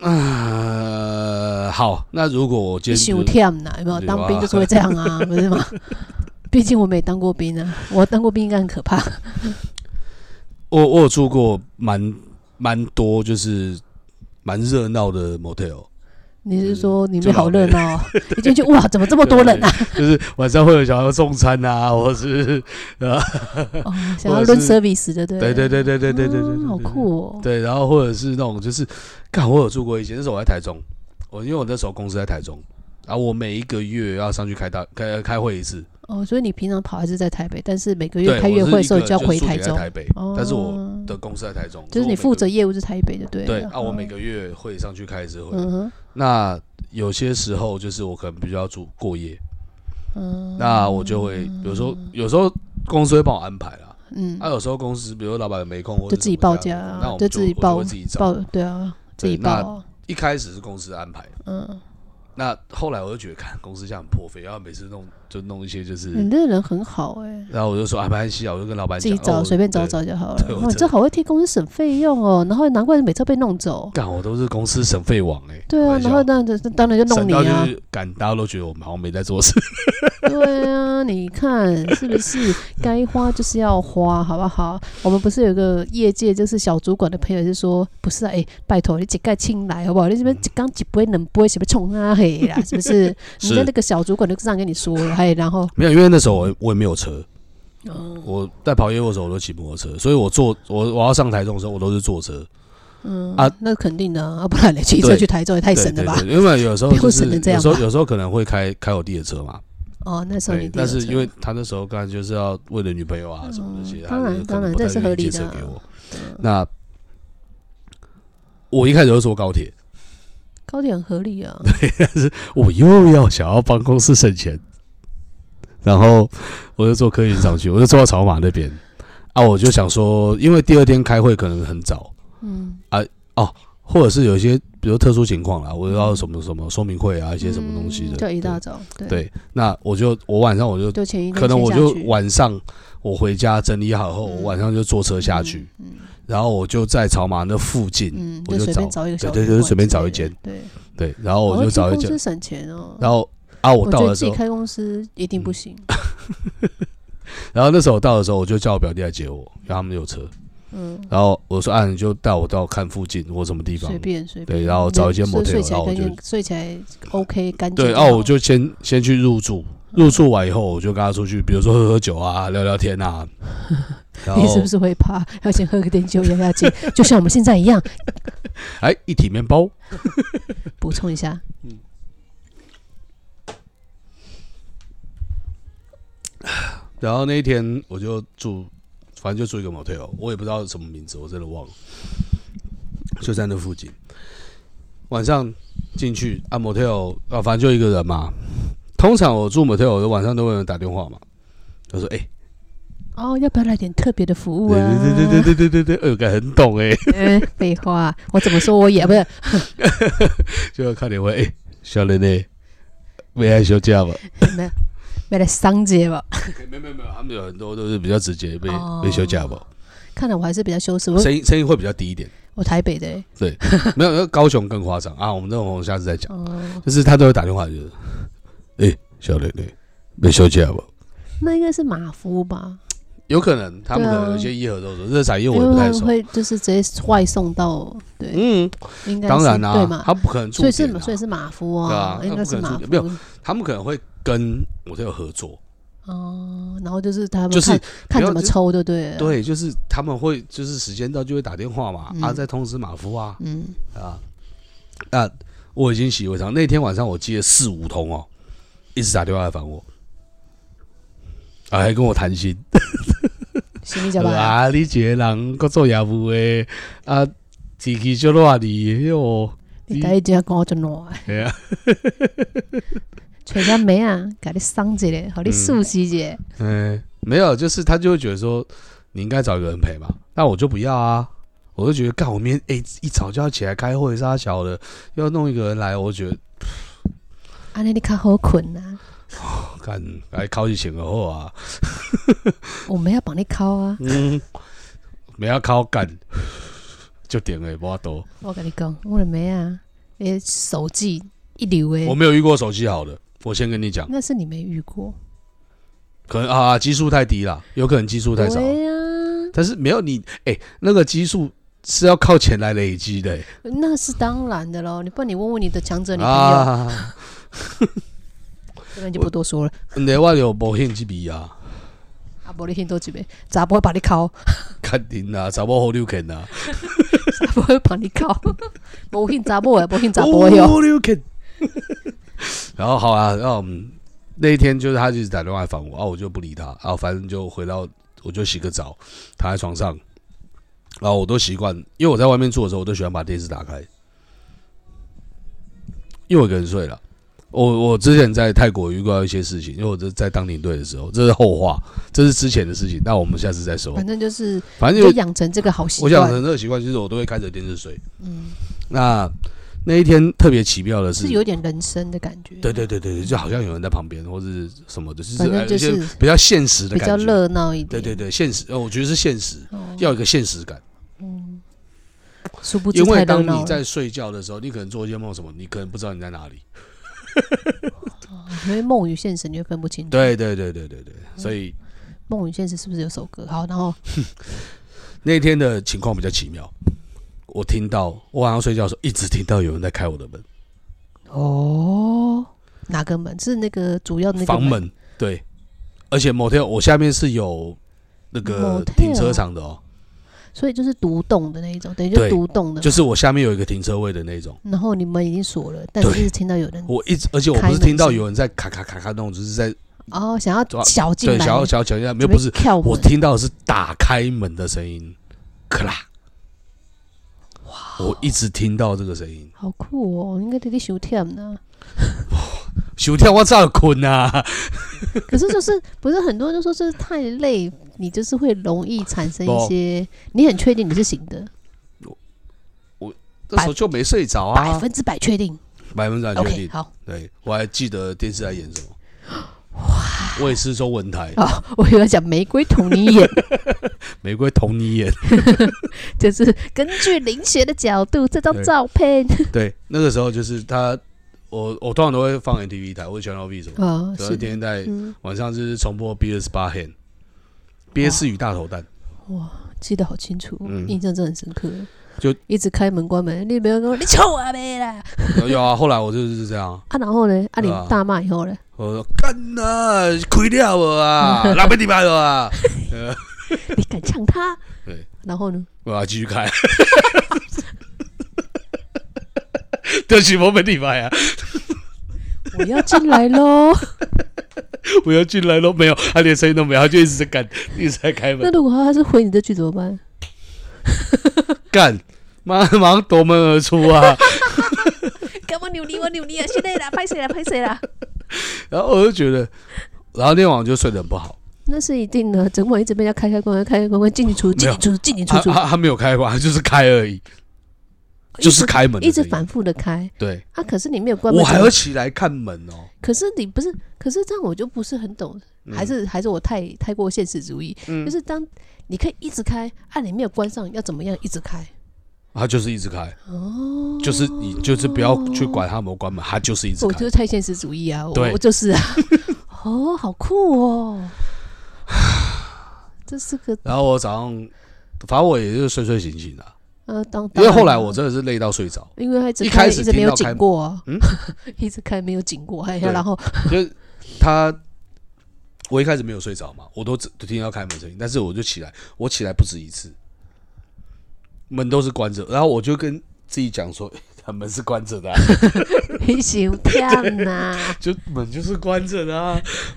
呃，好，那如果我今你天就休天呐，有没有？对当兵啊就是会这样啊，不是吗？毕竟我没当过兵啊，<laughs> 我当过兵应该很可怕。<laughs> 我我有住过蛮蛮多，就是蛮热闹的 motel，你是说里就面好热闹哦？一进去 <laughs> 哇，怎么这么多人啊？就是晚上会有想要送餐啊，或是哦，想要轮 service 的，对对对对对对对对好酷哦。对，然后或者是那种就是，干我有住过一些，那时候我在台中，我因为我那时候公司在台中，然后我每一个月要上去开大开开会一次，哦，所以你平常跑还是在台北，但是每个，月开月会的时候就要回台中。台北，哦。但是我的公司在台中，就是你负责业务是台北的，对了。对啊，我每哦个月会上去开一次会，嗯哼。那有些时候就是我可能必须要住过夜，嗯。那我就会有时候有时候公司会帮我安排啦，嗯。啊，有时候公司比如说老板没空或者就自己报价那我们就自己报自己找。报对啊，自己报。啊。一开始是公司安排，嗯，那后来我就觉得，看公司这样很破费，然后每次弄就弄一些就是，你这个人很好哎，然后我就说啊，没关系啊，我就跟老板自己找随便找。找就好了哇，你这好会替公司省费用哦，然后难怪每次被弄走。干，我都是公司省费王哎、对啊，然后当然当然就弄你啊。是干，大家都觉得我们好像没在做事。<laughs> 对啊，你看是不是该花就是要花，好不好？我们不是有个业界就是小主管的朋友就说，不是啊，哎、拜托你几盖清来好不好？你这边一缸几杯两杯，什么冲啊嘿啦，是不是？你 <laughs> 是的那个小主管就这样跟你说了，嘿，然后没有，因为那时候我我也没有车，嗯我在跑业务的时候我都骑摩托车，所以我坐我我要上台中的时候我都是坐车。嗯啊那肯定的啊，啊不然你骑车去台中也太对省了吧？因为有时候 <laughs> 就是有时候有时候可能会开开我弟的车嘛，哦，那时候但是因为他那时候刚才就是要为了女朋友啊什么这些，嗯当然当然这是合理的。那我一开始就坐高铁，高铁很合理啊，对，但是我又要想要帮公司省钱，然后我就坐客运上去，我就坐到草马那边。啊，我就想说，因为第二天开会可能很早，嗯。啊哦，或者是有一些比如特殊情况啦，我要什么什么说明会啊，一些什么东西的，嗯就一大早，对，那我就我晚上我就就前一天可能我就晚上我回家整理好后，嗯我晚上就坐车下去，嗯然后我就在草马那附近，嗯，我就找就随便找一个对对对随便找一间，对，对，然后我就找一间省钱哦。然后啊，我我到的时候，觉得自己开公司一定不行。<laughs> 然后那时候我到的时候，我就叫我表弟来接我，因为他们有车。嗯，然后我说啊，你就带我到看附近或什么地方随。便随便。对然后找一间睡 motel，睡起来然后我就干净，睡起来 OK 干净。对，哦、我就先先去入住，入住完以后，我就跟他出去，比如说喝喝酒啊，聊聊天啊。<laughs> 然你是不是会怕？要先喝个点酒压压惊，<laughs> 就像我们现在一样。哎，一体面包，补充一下，<sighs> 然后那一天我就住，反正就住一个 motel，我也不知道什么名字，我真的忘了，就在那附近。晚上进去啊 motel，啊反正就一个人嘛。通常我住 motel 的晚上都会有人打电话嘛，他说：“哎，哦，要不要来点特别的服务啊？”“对对对对对对对，我敢很懂哎。”“废话，我怎么说我也不是。”就要看你会哎，小雷呢，没爱休假吧？没有。没来商界吧？没有没有没有，他们有很多都是比较直接，被哦被休假吧，看来我还是比较羞耻，我声音声音会比较低一点。我台北的欸，<laughs> 没有，高雄更夸张啊！我们这种我们下次再讲。哦，就是他都会打电话，就是，哎、小磊磊，被休假吧？那应该是马夫吧？有可能他们可能有些一盒都说，这个产业我也不太熟。会就是直接外送到，对，嗯，应该是当然啦、对嘛？他不可能驻所以是、啊，所以是马夫对啊啊，应该是马他不可能驻点夫他们可能会跟我都有合作，哦，然后就是他们就是看怎么抽，对不对？，对，就是他们会就是时间到就会打电话嘛，嗯。啊，再通知马夫啊，嗯，啊，啊，我已经习以为常。那天晚上我接了四五通哦，一直打电话来烦我，啊，还跟我谈心。心里讲吧，啊，你一个人搁做业务的，啊，天气就热哩，哟，你第一只跟我就暖，系啊，<laughs> 找个妹啊，给你伤一下，好你嗯熟悉一下，嗯，没有，就是他就会觉得说，你应该找一个人陪嘛，但我就不要啊，我就觉得，干，我明天哎、一早就要起来开会，啥小的，要弄一个人来，我就觉得，安尼你较好困呐，干，来考一请个后啊，<laughs> 我们要帮你敲啊，嗯，没要考干，就点了，无多，我跟你讲，我的妹啊，诶手机一流诶我，没有遇过手机好的，我先跟你讲，那是你没遇过，可能啊基数太低了，有可能基数太少。对呀，但是没有你，哎、那个基数是要靠钱来累积的、欸那是当然的喽，你不然你问问你的强者女朋友，啊。这边就不多说了。你我有保险这笔啊，啊，无你听多几遍，咋不会把你敲？肯定啊，查某好溜肯啊，<laughs> 咋不会帮你敲？无信查某诶，无信查甫诶哟。<laughs> 然后好啊，然后那一天就是他就一直打电话来烦我，啊，我就不理他，啊反正就回到我就洗个澡，躺在床上，然后我都习惯，因为我在外面住的时候，我都喜欢把电视打开，因为我一个人睡了。我我之前在泰国遇到一些事情，因为我这在当领队的时候，这是后话，这是之前的事情，那我们下次再说。反正就是反正就就养成这个好习惯我养。成这个习惯，就是我都会开着电视睡。嗯，那那一天特别奇妙的是，是有点人生的感觉。对对对对对，就好像有人在旁边或是什么的，就是反正就是比较现实的比较感觉。热闹一点。对对对，现实，呃，我觉得是现实，哦，要有一个现实感。嗯，殊不知因为。当你在睡觉的时候，你可能做一些梦什么，你可能不知道你在哪里。<laughs> 因为梦与现实你会分不清楚。，对对对对对对，所以梦与现实是不是有首歌？好，然后 <laughs> 那天的情况比较奇妙。我听到我晚上睡觉的时候，一直听到有人在开我的门，哦，哪个门？是那个主要的那个房？门。对，而且 motel 我下面是有那个 Motel 停车场的哦，所以就是独栋的那一种，等于就独栋的。嘛。就是我下面有一个停车位的那种。然后你们已经锁了，但对。是听到有人我一直，而且我不是听到有人在咔咔咔咔那种，就是在哦想要小进来，对想要想要讲一下，没有不是，跳门我听到的是打开门的声音，咔啦，我一直听到这个声音，好酷哦！应该得你收忝呢。<laughs> 熊跳我早困啊，可是就是不是很多人都说就是太累，你就是会容易产生一些，你很确定你是醒的，我那时候就没睡着啊，百分之百确定。百分之百确定。好，对我还记得电视在演什么，我也是中文台，哦，<laughs> 我以为要讲玫瑰同你演，玫瑰同你演，<laughs> 就是根据灵学的角度，这张照片。<laughs> 对，那个时候就是他，我我通常都会放 NTV 台或者 Channel V 什么，啊，所以是。天天在嗯，晚上就是重播 B 二十八 hand，憋死与大头蛋。哇，记得好清楚，嗯。印象真的很深刻。就一直开门关门，你没有跟我你臭啊没啦。<laughs> 有啊，后来我就是这样，啊！然后呢？啊，你大骂以后呢？我说干呐，亏掉我啊，老板你卖了啊，<laughs> 你敢呛他？对，然后呢？我要继续开。<laughs> 对不起，我没礼拜啊，我要进来喽。<laughs> 我要进来喽，没有，他连声音都没有，他就一直在干，一直在开门那，如果他是回你这句怎么办？干，马马上夺门而出啊！干我扭你我扭你啊！现在啦，拍谁啦？拍谁啦？然后我就觉得，然后那天晚上就睡得很不好，那是一定的，整晚一直被人家开开关关，开开关关，进进出出，进进出出，进进出。出，他他他没有开关，他就是开而已，就是开门一直反复的开。对，啊。可是你没有关门，我还要起来看门哦。可是你不是，可是这样我就不是很懂，还是还是我太太过现实主义，嗯。就是当你可以一直开，啊，你没有关上，要怎么样一直开？他就是一直开，哦，就是你就是不要去管他有没有关门，他就是一直开。我就是。太现实主义啊，我我就是啊，<laughs> 哦，好酷哦，<sighs> 这是个然后我早上，反正我也就是睡睡醒醒的，呃，当因为后来我真的是累到睡着，因为他一开，始一直没有紧过啊，嗯 <laughs> 一直开没有紧过，哎呀，然后就是他，我一开始没有睡着嘛，我都只听到开门声音，但是我就起来，我起来不止一次，门都是关着，然后我就跟自己讲说，<laughs> 门是关着的啊、<laughs> 你心跳呐。就门就是关着的啊，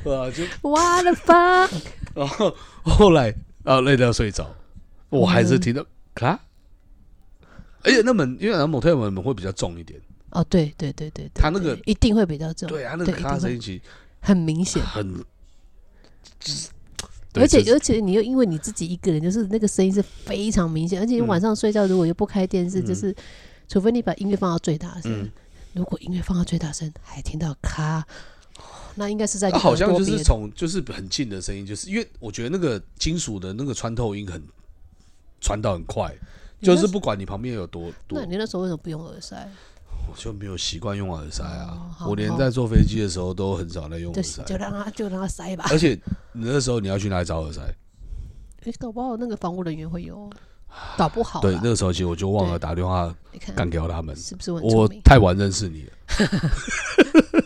啊，就，What the fuck？然后后来啊累到睡着，我还是听到咔，而且那门因为那某特门门会比较重一点，哦，对对对对，对他那个对一定会比较重，对啊，那个咔声音其实很明显。很，就是而且而且你又因为你自己一个人，就是那个声音是非常明显，而且你嗯。晚上睡觉如果又不开电视，嗯。就是除非你把音乐放到最大声嗯，如果音乐放到最大声还听到咔，哦那应该是在好像就是从就是很近的声音，就是因为我觉得那个金属的那个穿透音很传导很快，就是不管你旁边有多多那，你那时候为什么不用耳塞？我就没有习惯用耳塞哦啊。好我连在坐飞机的时候都很少在用耳塞，就让它就让它塞吧。而且你那时候你要去哪里找耳塞？诶搞不好那个防务人员会有，搞不好啦。对，那个时候其实我就忘了打电话干掉他们。是不是我？太晚认识你了，<laughs>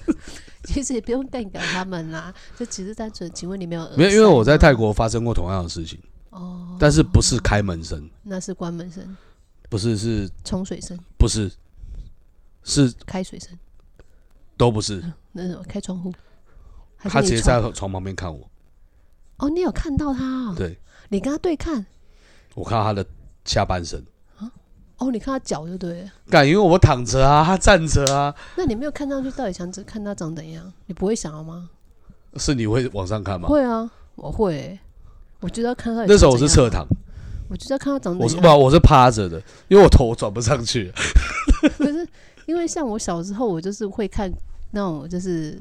其实也不用干掉他们啦，<laughs> 就只是单纯，请问你没有？没有，因为我在泰国发生过同样的事情，哦，但是不是开门声，那是关门声、不是是冲水声、不是是开水声，都不是，那是什么？开窗户？他直接在床旁边看我，哦，你有看到他、哦？对。你跟他对看？我看到他的下半身。哦，你看他脚就对了。干，因为我躺着啊，他站着啊，那你没有看上去，到底想只看他长怎样？你不会想要吗？是你会往上看吗？会啊，我会欸、我就要看他。那时候我是侧，躺，我就要看他长怎我是不，我是趴着的，因为我头转不上去。<laughs> 可是因为像我小时候，我就是会看那种，就是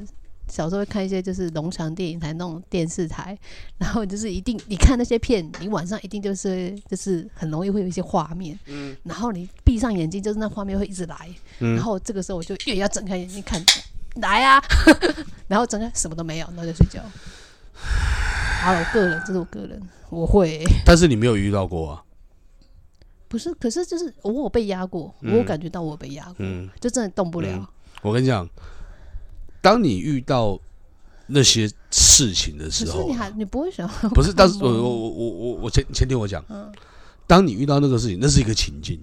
小时候会看一些就是龙翔电影台那种电视台，<laughs> 然后就是一定你看那些片，你晚上一定就是就是很容易会有一些画面，嗯。然后你闭上眼睛，就是那画面会一直来，然嗯，后这个时候我就越要睁开眼睛看，来啊，<laughs> 然后睁开什么都没有，然后就睡觉。好了，我个人，这是我个人，我会、但是你没有遇到过啊。不是，可是就是我有被压过，我感觉到我有被压过，嗯，就真的动不了。嗯。我跟你讲，当你遇到那些事情的时候你还你不会想 <laughs> 不是，但是我我我我我我先先听我讲，嗯当你遇到那个事情，那是一个情境，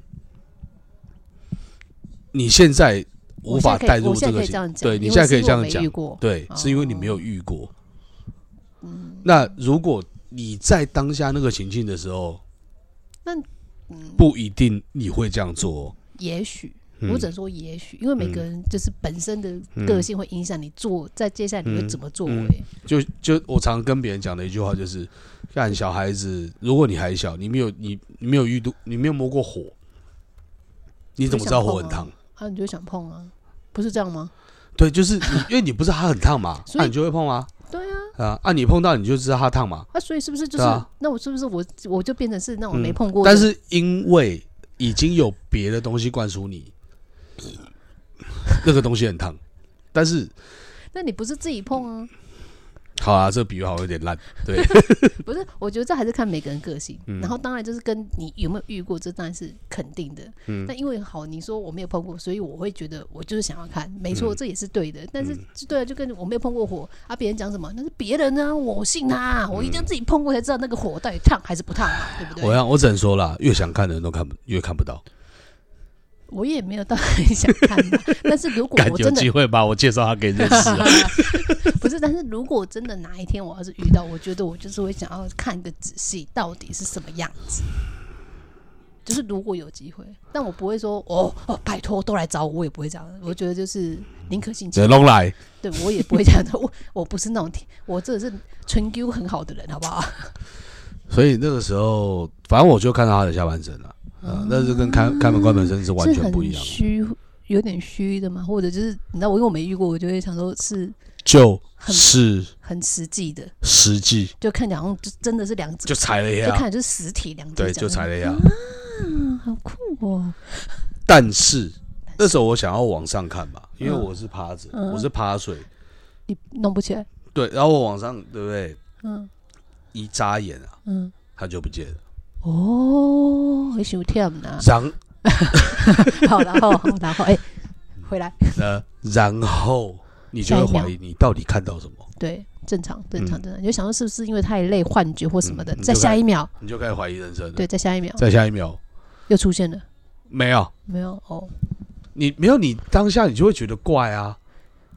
你现在无法带入这个情对你现在可以这样讲，对，是因为你哦没有遇过。那如果你在当下那个情境的时候，那不一定你会这样做哦。也许。嗯我只能说也许，因为每个人就是本身的个性会影响你做，在接下来你会怎么作为。嗯就就我常跟别人讲的一句话就是：看小孩子，如果你还小，你没有你你没有遇到，你没有摸过火，你怎么知道火很烫？啊，你就会想碰啊，不是这样吗？<laughs> 对，就是你，因为你不知道它很烫嘛，所以那你就会碰啊对啊，啊啊！你碰到你就知道它烫嘛。啊，所以是不是就是、啊那我是不是我我就变成是那种嗯没碰过的？但是因为已经有别的东西灌输你，<laughs> 那个东西很烫，但是那你不是自己碰啊？好啊，这个比喻好像有点烂。对，<laughs> 不是，我觉得这还是看每个人个性。嗯然后当然就是跟你有没有遇过，这当然是肯定的。嗯但因为好，你说我没有碰过，所以我会觉得我就是想要看，没错，嗯这也是对的。但是对啊，就跟我没有碰过火啊，别人讲什么那是别人啊，我信他，我一定要自己碰过才知道那个火到底烫还是不烫嘛，对不对？我要我只能说啦，越想看的人都看不越看不到。我也没有到很想看的，但是如果 <laughs> 我真的机会把我介绍他给你认识啊。<laughs> 不是，但是如果真的哪一天我要是遇到，我觉得我就是会想要看个仔细，到底是什么样子。就是如果有机会，但我不会说哦哦，拜托都来找我，我也不会这样。我觉得就是宁可信其对，弄来。对我也不会这样的。<laughs> 我我不是那种我这是纯 Q 很好的人，好不好？所以那个时候，反正我就看到他的下半身了。啊，那是跟开开门关门声是完全不一样的，虚，有点虚的嘛，或者就是你知道，我因为我没遇过，我就会想说是就是很实际的，实际。就看起来好像就真的是两只，就踩了一下，就看就是实体两只，对，就踩了一下。嗯，好酷哦。但是那时候我想要往上看嘛，因为我是趴着，嗯。我是趴睡，你弄不起来，对，然后我往上，对不对？嗯。一眨眼啊，嗯，它就不见了。哦，很想跳呢。然 <laughs> 好，然后，然后哎，回来，呃，然后你就会怀疑你到底看到什么，对，正常，正常，嗯正常。你就想说是不是因为太累、幻觉或什么的嗯？在下一秒，你就开始怀疑人生了。对，，在下一秒。在下一秒。又出现了，没有，没有？哦，你没有，你当下你就会觉得怪啊，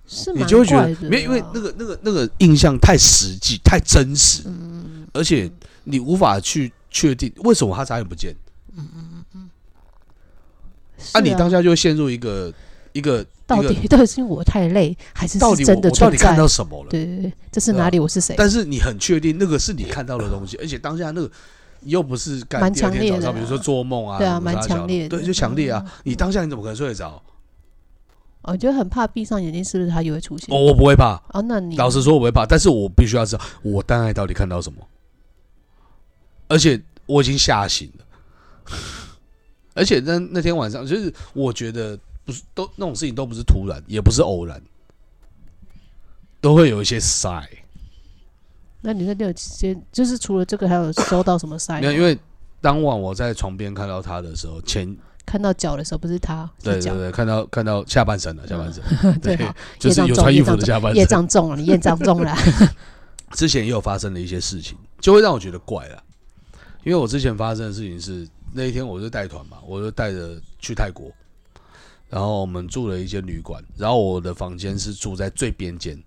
是蛮你就会觉得没有，因为那个那个那个印象太实际、太真实，嗯，而且你无法去确定为什么他眨眼不见。嗯嗯嗯嗯啊，你当下就会陷入一个一个到底 <laughs> 到底是因为我太累，还是到底是真的到底看在？到什么了？对对对，这是哪里？我是谁？但是你很确定那个是你看到的东西，而且当下那个又不是干蛮第二天强烈的早上，比如说啊做梦啊，对啊蛮强烈的对，就强烈啊嗯！你当下你怎么可能睡得着？我觉得很怕闭上眼睛，是不是它就会出现？哦，我不会怕，哦，那你老实说我不会怕，但是我必须要知道我大概到底看到什么，而且我已经吓醒了，<laughs> 而且那那天晚上就是我觉得不是都那种事情都不是突然，也不是偶然，都会有一些 sign。那你那天有先就是除了这个，还有收到什么 sign？没有，因为当晚我在床边看到他的时候，前看到脚的时候，不是他，是，对对对，看到看到下半身了，下半身，<laughs> 对，对，<laughs> 就是有穿衣服的下半身业身。障重了，你业障重了。之前也有发生了一些事情，就会让我觉得怪了。因为我之前发生的事情是那一天我就带团嘛，我就带着去泰国，然后我们住了一间旅馆，然后我的房间是住在最边间，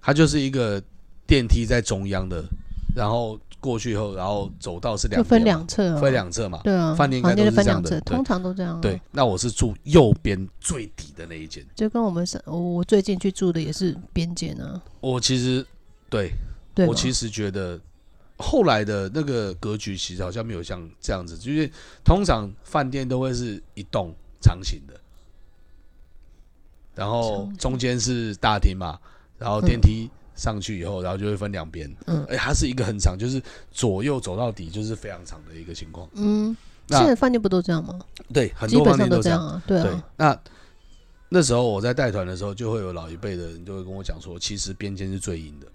它就是一个电梯在中央的，然后过去以后，然后走道是两分两侧、哦，分两侧嘛，对啊，饭店应该都就是分两侧，这样的通常都这样、啊。对，，那我是住右边最底的那一间。就跟我们是，我我最近去住的也是边间啊，我其实对对，我其实觉得后来的那个格局其实好像没有像这样子，就是通常饭店都会是一栋长形的，然后中间是大厅嘛，然后电梯上去以后，然后就会分两边，嗯哎，它是一个很长，就是左右走到底就是非常长的一个情况。嗯，那现在饭店不都这样吗？对，很基多饭店都这样。啊，对对啊，，那那时候我在带团的时候，就会有老一辈的人就会跟我讲说，其实边间是最阴的，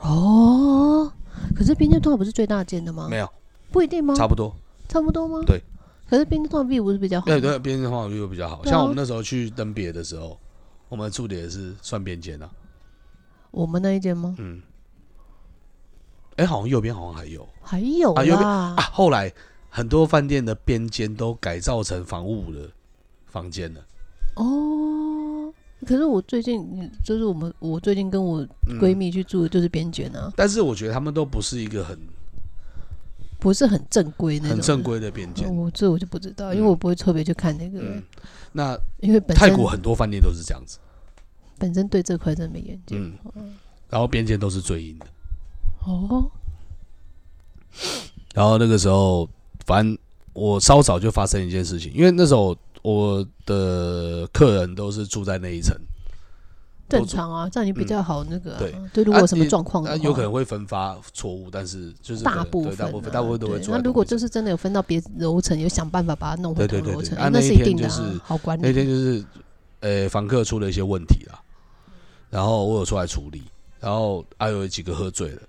哦，可是边间通常不是最大间的吗？没有，不一定吗？差不多。差不多吗？对。可是边间通常 view 不是比较好吗？对对，边间的话就比较好。啊像我们那时候去登别的时候，我们住的也是算边间啊。我们那一间吗？嗯，哎，好像右边好像还有还有啊右边啦啊。，后来很多饭店的边间都改造成房屋的房间了。哦，可是我最近，嗯就是我们我最近跟我嗯闺蜜去住的就是边间啊，但是我觉得他们都不是一个很不是很正规那种。很正。规的边间。我这我就不知道，因为嗯我不会特别去看那个，嗯，那因为本泰国很多饭店都是这样子。本身对这块真的没研究。嗯，然后边间都是最硬的。哦，然后那个时候，反正我稍早就发生一件事情，因为那时候我的客人都是住在那一层，正常啊，这样你比较好那个、啊对。对，如果有什么啊状况的话，有可能会分发错误，但是就是大部分、啊、大部分大部分都会做那如果就是真的有分到别楼层，有想办法把它弄回同楼层，那是一定的、啊就是好管理。那天就是呃房客出了一些问题啦，然后我有出来处理，然后还有几个喝醉了，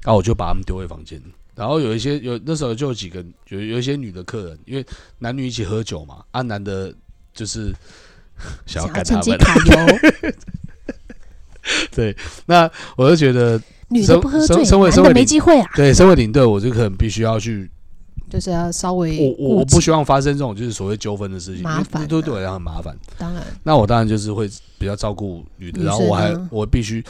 然后我就把他们丢回房间。然后有一些有那时候就有几个有有一些女的客人，因为男女一起喝酒嘛，啊男的就是想要干他们，<laughs> 对，那我就觉得女的不喝醉，身身为男的身为没机会啊，对身为领队，我就可能必须要去就是要稍微我我我不希望发生这种就是所谓纠纷的事情，麻烦对我来讲很麻烦。当然。那我当然就是会比较照顾女的，女然后我还我必须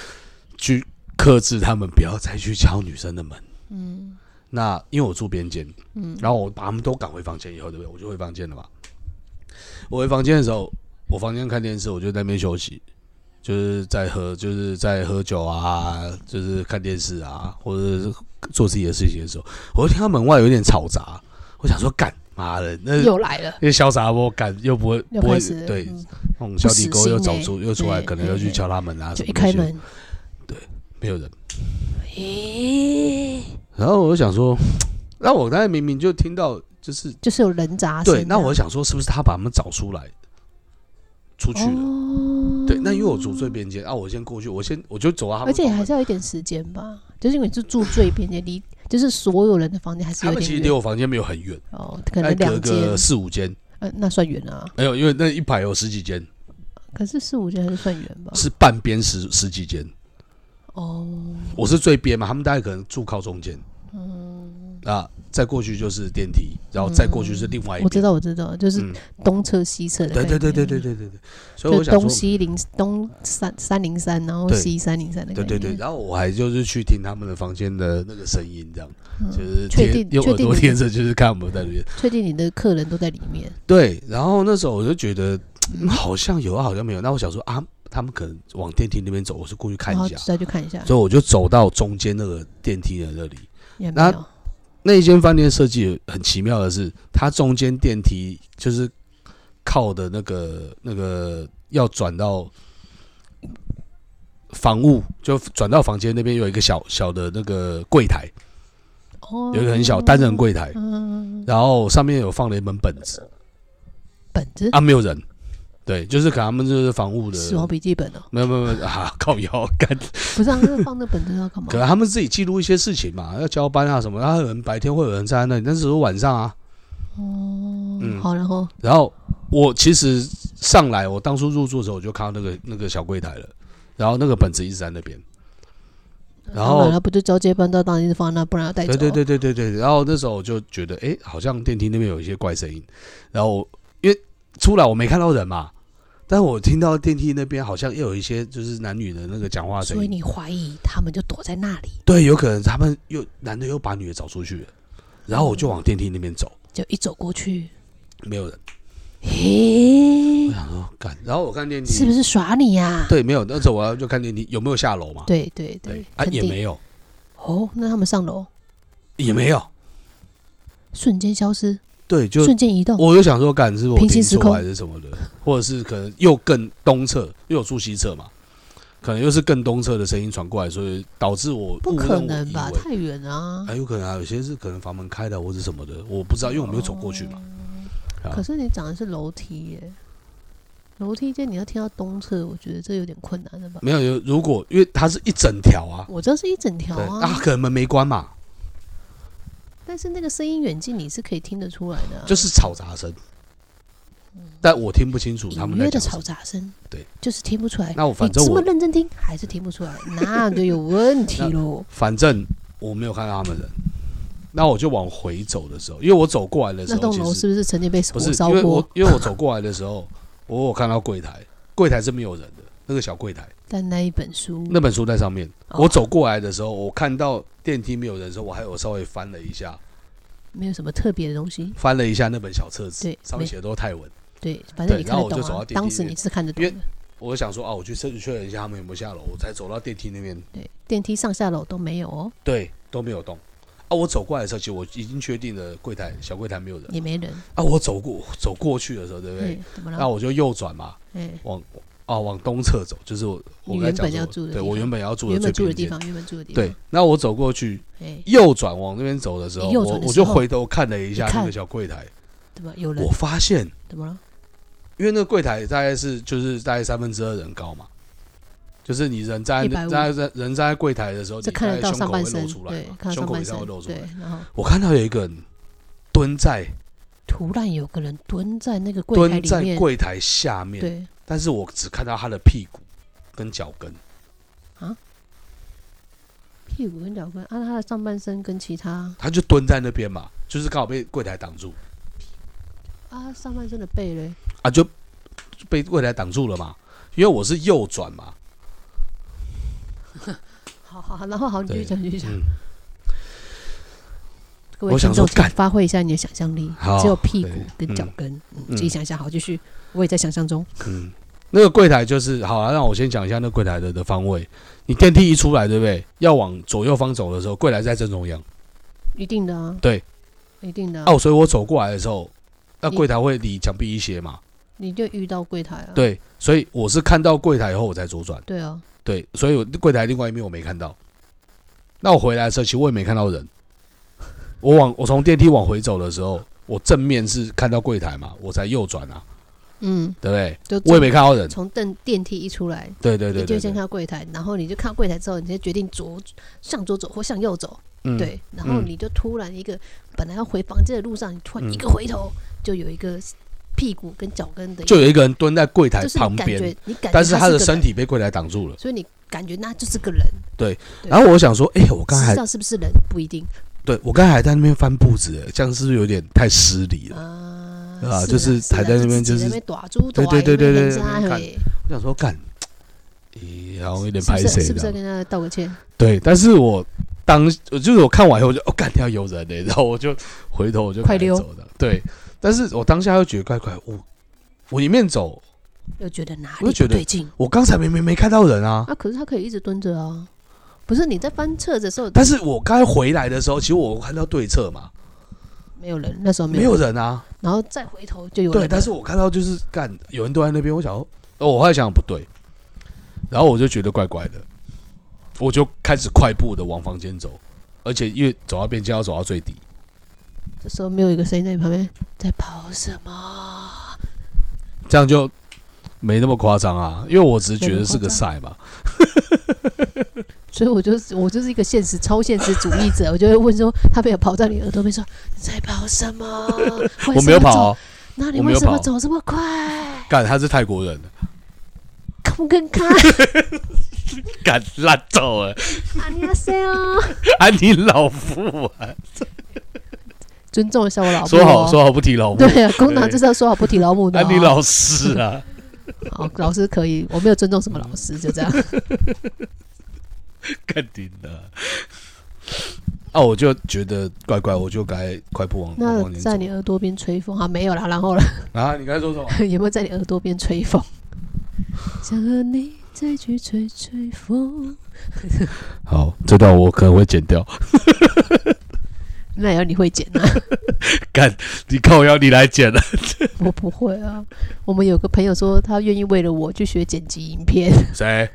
去克制他们，不要再去敲女生的门。嗯那因为我住边间，嗯。然后我把他们都赶回房间以后，对不对？我就回房间了嘛。我回房间的时候，我房间看电视，我就在那边休息，就是在喝，就是在喝酒啊，就是看电视啊，或者是做自己的事情的时候，我就听到门外有点吵杂，我想说干妈的，那又来了，那潇洒不干又不会不会对嗯。那种小底沟又走出又出来，可能又去敲他门啊，就什一开门，没有人，诶，然后我就想说，<sniffs> 那我刚才明明就听到就是就是有人砸声啊。对，那我想说是不是他把他们找出来出去了？哦，对，那因为我住最边间啊，我先过去，我先我就走啊而且，还是要一点时间吧，就是因为你是住最边间，离 <coughs> 就是所有人的房间还是他们其实离我房间没有很远，哦，可能隔能两个，四五间，呃，那算远啊。没有，因为那一排有十几间，可是四五间还是算远吧？是半边十十几间，哦，我是最边嘛，他们大概可能住靠中间，嗯，啊，再过去就是电梯，然后再过去是另外一边，我知道，我知道，就是嗯东侧西侧的。对对对对对对对对，所以我想说，东西零东三三零三，然后西三零三的。对对对，然后我还就是去听他们的房间的那个声音，这样嗯就是确定用耳朵贴着，就是看有没有在里面。确定你的客人都在里面。对，然后那时候我就觉得、嗯好像有啊，好像没有。那我想说啊，他们可能往电梯那边走，我是过去看一下，再去看一下，所以我就走到中间那个电梯的那里。那。那一间饭店设计很奇妙的是，它中间电梯就是靠的那个那个要转到房屋，就转到房间那边有一个小小的那个柜台，哦，有一个很小单人柜台，嗯，然后上面有放了一本本子。本子？啊，没有人。对，就是可能他们就是房屋的，死亡笔记本哦，没有没有没有啊，<laughs> 靠腰干，不是啊，那放那本子要干嘛可？能他们自己记录一些事情嘛，要交班啊什么，然后有人白天会有人站在那里，但是都晚上啊。哦，嗯好，然后然后我其实上来，我当初入住的时候我就看到那个那个小柜台了，然后那个本子一直在那边。然后当然不就交接班到当然是放那，不然要带走。对对对对对对，然后那时候我就觉得，哎，好像电梯那边有一些怪声音，然后因为出来我没看到人嘛，但我听到电梯那边好像又有一些就是男女的那个讲话声，所以你怀疑他们就躲在那里，对，有可能他们又男的又把女的找出去了，然后我就往电梯那边走，就一走过去，没有人，嘿？我，想说干，然后我看电梯。是不是耍你呀？对，没有，那时候我要就看电梯有没有下楼嘛，对对对，啊肯定。也没有，哦，那他们上楼，也没有，瞬间消失，对，就瞬间移动，我就想说，干是我听错平行时空还是什么的，或者是可能又更东侧，又有住西侧嘛，可能又是更东侧的声音传过来，所以导致我不可能吧？太远啊！还有可能啊，有些是可能房门开的或者什么的，我不知道，因为我没有走过去嘛。啊可是你讲的是楼梯耶，楼梯间你要听到东侧，我觉得这有点困难了吧？没有，有如果因为它是一整条啊，我知道是一整条对啊，啊，可能门没关嘛，但是那个声音远近你是可以听得出来的啊、就是吵杂声，但我听不清楚他们在讲什么。嘈杂声，对，就是听不出来。那我反你这么认真听，还是听不出来，那就有问题喽。<laughs> 反正我没有看到他们人，那我就往回走的时候，因为我走过来的时候，那栋楼其实是不是曾经被不是火烧因为我过？因为我走过来的时候，我有看到柜台，柜台是没有人的，那个小柜台，但那一本书，那本书在上面。哦我走过来的时候，我看到电梯没有人的时候，我还有稍微翻了一下，没有什么特别的东西。翻了一下那本小册子对，上面写的都是泰文。对，反正你看得懂啊然后我就走到。电梯当时你是看得懂。我想说啊，我去确确认一下他们有没有下楼，我才走到电梯那边，对，电梯上下楼都没有哦，对，都没有动。啊，我走过来的时候，其实我已经确定了柜台小柜台没有人。也没人。啊，我走过走过去的时候，对不对？那我就右转嘛，嗯，往啊往东侧走，就是我我原本要住的对我原本要住的原最。本住的地方，原本住的地方。对，，那我走过去，哎，右转往那边走的时候，我我就回头看了一下那个小柜台，怎么有人我？发现，怎么了？因为那个柜台大概是就是大概三分之二人高嘛，就是你人站在150站在人站在柜台的时候，你这看得到胸口上半身会露出，来胸口一定会露，出来对。，然后我看到有一个人蹲在突然有个人蹲在那个柜台蹲在里面，柜台下面，对，但是我只看到他的屁股跟脚跟，啊？屁股跟脚跟，按、啊、他的上半身跟其他？他就蹲在那边嘛，就是刚好被柜台挡住。啊上半身的背嘞，啊，就就被柜台挡住了嘛。因为我是右转嘛，<laughs> 好好好，然后好，你继续对讲，继续讲。嗯，各位我想听众，请说干发挥一下你的想象力，只有屁股跟脚嗯跟，嗯嗯自己想想。好，继续，我也在想象中。嗯，那个柜台就是好啊，让我先讲一下那柜台的的方位。你电梯一出来，对不对？要往左右方走的时候，柜台在正中央。一定的啊，对，一定的啊。哦，所以我走过来的时候，那柜台会离墙壁一些嘛？你就遇到柜台啊。对，所以我是看到柜台以后我才左转。对啊，对，所以我柜台另外一面我没看到。那我回来的时候，其实我也没看到人。我往我从电梯往回走的时候，我正面是看到柜台嘛，我才右转啊，嗯，对不对？就我也没看到人。从电电梯一出来，对对对你就先看，到柜台，然后你就看到柜台之后，你就决定左向左走或向右走，嗯，对，然后嗯你就突然一个本来要回房间的路上，你突然一个回头，就有一个屁股跟脚跟的，就有一个人蹲在柜台就是旁边，但是他的身体被柜台挡住了。所以你感觉那就是个人，对。然后我想说，哎、我刚才事实还上是不是人不一定对我刚才还在那边翻布子，哎这样是不是有点太失礼了？啊，就是还在那边就是对打对对对对我想说，干，咦，然后有点拍谁。是不是要跟他道个歉？对，但是我当我就是我看完以后，我就哦，干掉有人嘞，然后我就回头我就快溜走的。对，但是我当下又觉得怪怪，我我一面走，又觉得哪里不对劲我刚才明明没看到人啊，啊？可是他可以一直蹲着啊，不是你在翻册的时候。但是我刚才回来的时候，其实我看到对侧嘛，没有人，那时候没有。人，有人啊。然后再回头就有人。了，对，但是我看到就是干有人都在那边，我想说，哦，我后来想想不对，然后我就觉得怪怪的，我就开始快步的往房间走，而且因为走到边间要走到最底，这时候没有一个声音在你旁边在跑什么？这样就没那么夸张啊，因为我只是觉得是个赛嘛，所以我就是我就是一个现实超现实主义者，我就会问说，他没有跑到你耳朵边说你在跑什么？我没有跑哦，那你为什么走这么快？干他是泰国人，看跟看，<laughs> 干烂走了，阿尼亚塞哦，啊你老父啊，尊重一下我老婆、说好说好不提老母，对啊，公堂就是要说好不提老母的、哦。啊你老师啊，好，老师可以，我没有尊重什么老师，就这样。<laughs> <laughs> 干你的。啊，我就觉得怪怪，我就该快步往往那在你耳朵边吹风啊？没有啦，然后了，<laughs> 啊！你刚才说什么？<laughs> 有没有在你耳朵边吹风？想和你再去吹吹风。好，这段我可能会剪掉。那也要你会剪啊？干，你靠要，你来剪了。我不会啊。我们有个朋友说，他愿意为了我去学剪辑影片。谁？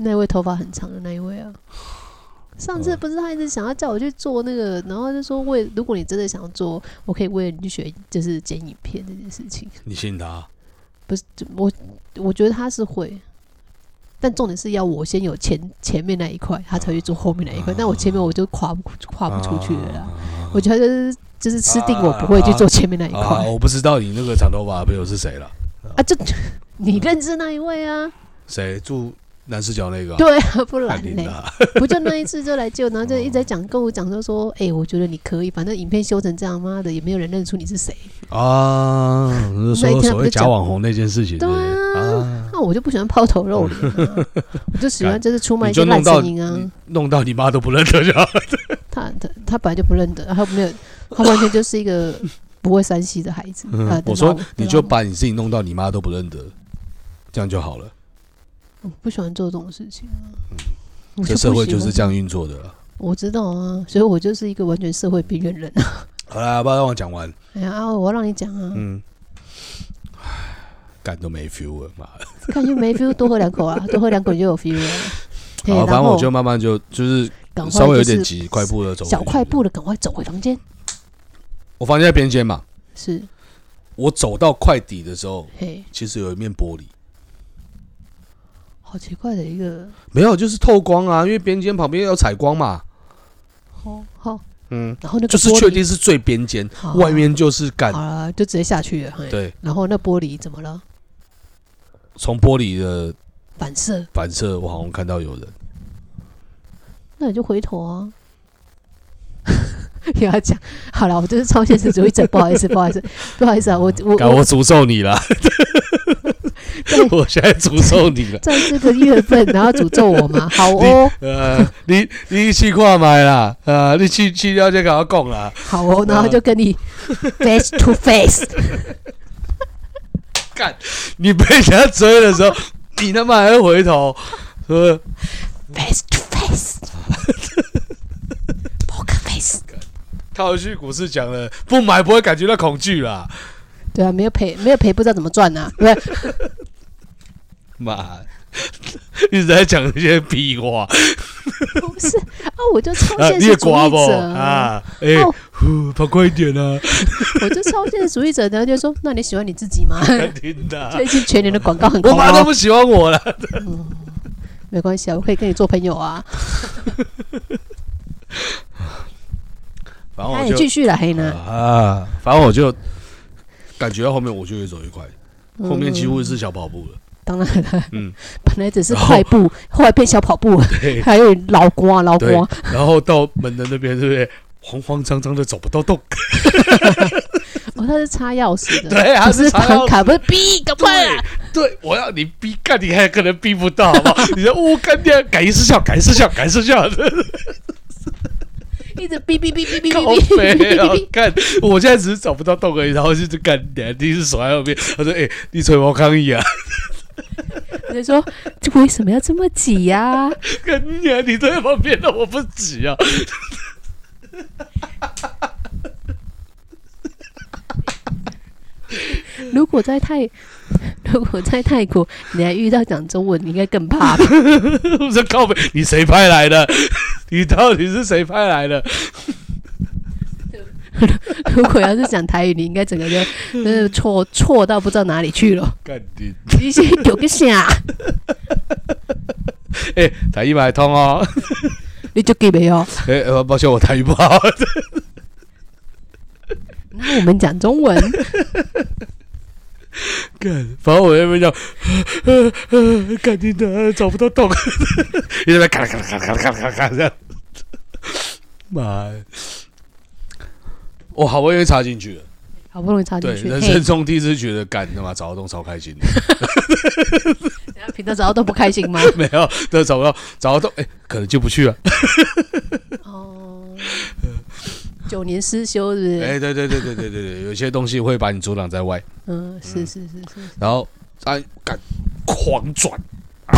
那位头发很长的那一位啊。上次不是他一直想要叫我去做那个，然后就说为如果你真的想做，我可以为了你去学，就是剪影片这件事情。你信他？不是我，我觉得他是会，但重点是要我先有前前面那一块，他才去做后面那一块。但我前面我就跨不跨不出去了啦。我觉得就是就是吃定我不会去做前面那一啊！块我不知道你那个长头发的朋友是谁了？啊，就 <laughs> 你认识那一位啊？谁住南市角那个啊？对啊，<laughs> 不然嘞，干你的！<laughs> 不就那一次就来救，然后就 <laughs> 一直在讲跟我讲说说，哎、我觉得你可以，反正影片修成这样，妈的也没有人认出你是谁。啊，那所谓假网红那件事情，对啊啊，那我就不喜欢抛头露脸、啊，我就喜欢就是出卖一些烂就弄到声音啊。弄到你妈都不认得就好。他他他本来就不认得，他没有，他完全就是一个不会山西的孩子。嗯啊，我说你就把你自己弄到你妈都不认得，这样就好了。我不喜欢做这种事情啊。嗯这社会就是这样运作的了。我知道啊，所以我就是一个完全社会边缘人啊。好啦，不要让我讲完。哎呀，啊我要让你讲啊，嗯，唉干都没 feel 了，妈的。看就没 feel，多喝两口啊，<laughs> 多喝两口就有 feel 了。好，反正我就慢慢就就是稍微有就是点急，快步的走。小快。步的赶快走回房间。我房间在边间嘛，是，我走到快底的时候，嘿，其实有一面玻璃，好奇怪的一个，没有，就是透光啊，因为边间旁边有采光嘛。好好，嗯，然后那个就是确定是最边间，好外面就是干好。了，就直接下去了。嘿，对，然后那玻璃怎么了？从玻璃的反射，反射，我好像看到有人。那你就回头啊。也 <laughs> 要讲好了，我就是超现实主义者，不好意思，不好意思，不好意思啊，我我干，我诅咒你了！<laughs> 对 <laughs> 我现在诅咒你了。在这个月份，然后诅咒我吗？<laughs> 好哦，呃，你你去看买啦，呃，你去去了解跟我讲啦。好哦，然后就跟你 face to face，<laughs> 干，你被人家追的时候，你他妈还会回头，是 face to face，poker face。套去股市讲了，不买不会感觉到恐惧啦。对啊，没有赔，没有赔，不知道怎么赚呐、对不对？<laughs> 妈，一直在讲这些屁话不是啊，我就超现实主义者，啊？哎哦，跑快一点啊！我就超现实主义者，然后就说，那你喜欢你自己吗？<laughs> 最近全年的广告很我妈都不喜欢我了。没关系啊，我可以跟你做朋友啊。<laughs> 那反正我就你继续了，黑呢？啊，反正我就感觉到后面我就越走越快，后面几乎嗯是小跑步了。当然了，嗯，<laughs> 本来只是快步，<laughs> 后来变小跑步，对还有老瓜老对瓜，，然后到门的那边，对不对？慌慌张张的走不到洞，<laughs> 哦，他是插钥匙的，对，他是插钥匙很卡，不是逼，赶快啊！对，我要你逼干，你还可能逼不到，好不好？你说我干掉，改一失效，改一失效，改一失效，一直逼逼逼逼逼靠逼逼干！我现在只是找不到洞而已，然后就是干，两第一是手在后面，他说：“哎、你吹毛抗议啊！<laughs> 我就说，这为什么要这么挤呀？<laughs> 跟你啊！你在旁边的我不挤啊！” <laughs> 如果在泰，如果在泰国，你还遇到讲中文，你应该更怕吧？我说靠北，你谁派来的？你到底是谁派来的？<laughs> 如果要是讲台语，你应该整个就真的 <laughs> 错错到不知道哪里去了。干你！你先有个啥？<laughs> 哎、台语买通哦。你就给没有？哎、呃抱歉，我台语不好。那我们讲中文，干，反正我那边叫，呃呃，干你的，找不到洞，你那边咔啦咔啦咔啦咔啦咔啦咔啦咔这样。妈呀！我好不容易插进去了，好不容易插进对，去。人嘿生中第一次觉得干他妈找到洞超开心的，<laughs> 平常找到都不开心吗？<laughs> 没有，都找不到，找到洞，哎、可能就不去了。哦，九年失修是不是？哎、对对对对对对对，有些东西会把你阻挡在外，嗯，是是是是。然后啊，干狂转，啊，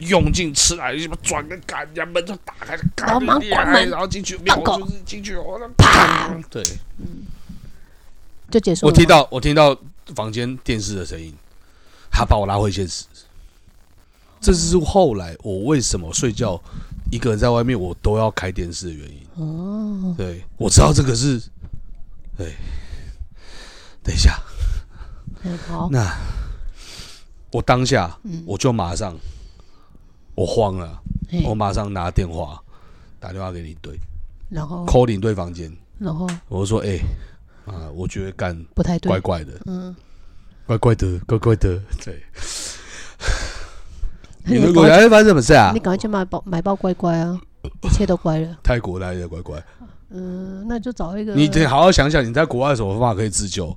用劲吃来，什么转个杆，人家门就打开，干然后忙关门然后进去，没有，就是进去，我啪，对，就结束。我听到我听到房间电视的声音，他把我拉回现实。这是后来我为什么睡觉一个人在外面，我都要开电视的原因。哦，对，我知道这个是，对。等一下，嗯好，那我当下嗯我就马上，我慌了，我马上拿电话打电话给领队然后，call 领队房间，然后我就说，哎、啊，我觉得干不太对怪，怪的，嗯，怪怪的，怪怪的，<laughs> 对。<laughs> 你你如果哎，发生什么事啊你？赶快去买包买包乖乖啊，一切都乖了。泰国来的乖乖，嗯，那就找一个你得好好想想，你在国外有什么方法可以自救？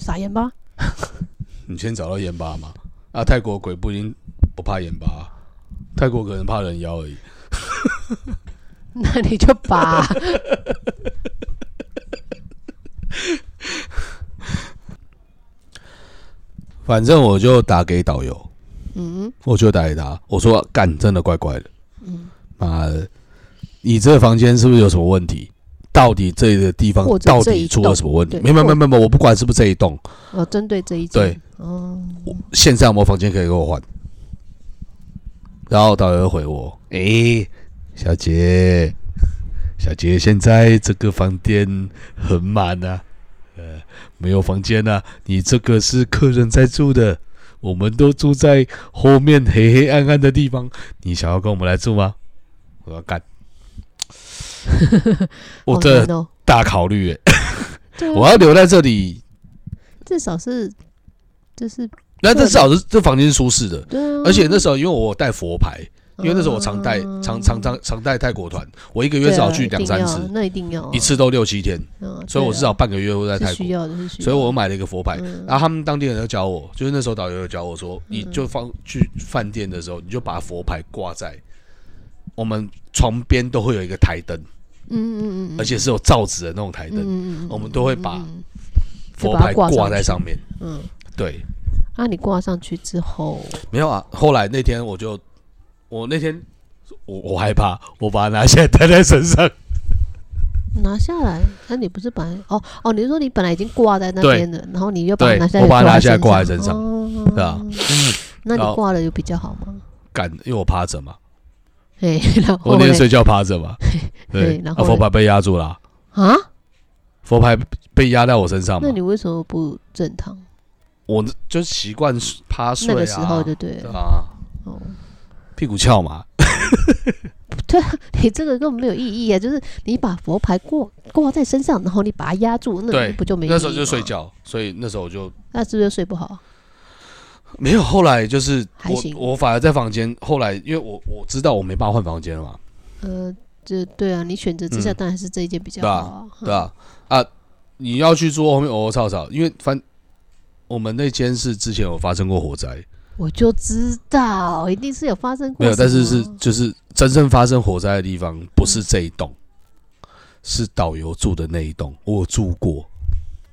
撒盐巴。<laughs> 你先找到盐巴嘛。啊，泰国鬼不一定不怕盐巴，泰国可能怕人妖而已。<laughs> 那你就拔。反正我就打给导游，嗯。我就打给他，我说干，真的怪怪的，嗯，妈的，你这个房间是不是有什么问题？到底这个地方到底出了什么问题？没没有没没没有，我不管是不是这一栋，我，针对这一件对，哦，现在有没有房间可以给我换？然后导游回我：“诶，小姐，小姐，现在这个房间很满啊，呃，没有房间啊，你这个是客人在住的，我们都住在后面黑黑暗暗的地方，你想要跟我们来住吗？我要干，<laughs> 我好这难哦，大考虑耶，对啊。<laughs> 我要留在这里，至少是就是那这至少是这房间是舒适的，而且那时候因为我有带佛牌，因为那时候我常带嗯。常常常常带泰国团，我一个月至少去两三次那一定要。一次都六七天，嗯，所以我至少半个月会在泰国需。要的，是需要的，所以我买了一个佛牌，嗯。然后他们当地人就教我，就是那时候导游有教我说，你嗯。就放去饭店的时候，你就把佛牌挂在我们床边都会有一个台灯，嗯嗯嗯嗯，而且是有罩子的那种台灯，嗯嗯嗯，我们都会把嗯佛牌挂在上面。嗯，对，啊，你挂上去之后，没有啊。后来那天我就，我那天我我害怕，我把它拿下来戴在身上。<laughs> 拿下来，那你不是本来哦哦，你是说你本来已经挂在那边的，然后你又把它拿下来，我把它拿下来挂在身上哦对啊。那你挂了有比较好吗？敢，因为我趴着嘛，嘿，<laughs> 然我后我那天睡觉趴着嘛，对嘿，然后啊佛牌被压住了啊，啊，佛牌被压在我身上嘛那，你为什么不正躺？我就习惯趴睡啊，那个时候就对了，对啊，哦，屁股翘嘛，<laughs> 对啊，你这个根本没有意义啊！就是你把佛牌挂挂在身上，然后你把它压住，那不就没意义那时候就睡，觉，所以那时候我就那是不是睡不好？没有。后来就是我我反而在房间，后来因为我我知道我没办法换房间了嘛，呃，这对啊，你选择之下嗯当然是这一件比较好啊，对吧？啊，你要去做后面偶尔吵吵，因为反我们那间是之前有发生过火灾，我就知道，一定是有发生过没有，但是是就是真正发生火灾的地方不是这一栋，是导游住的那一栋，我有住过。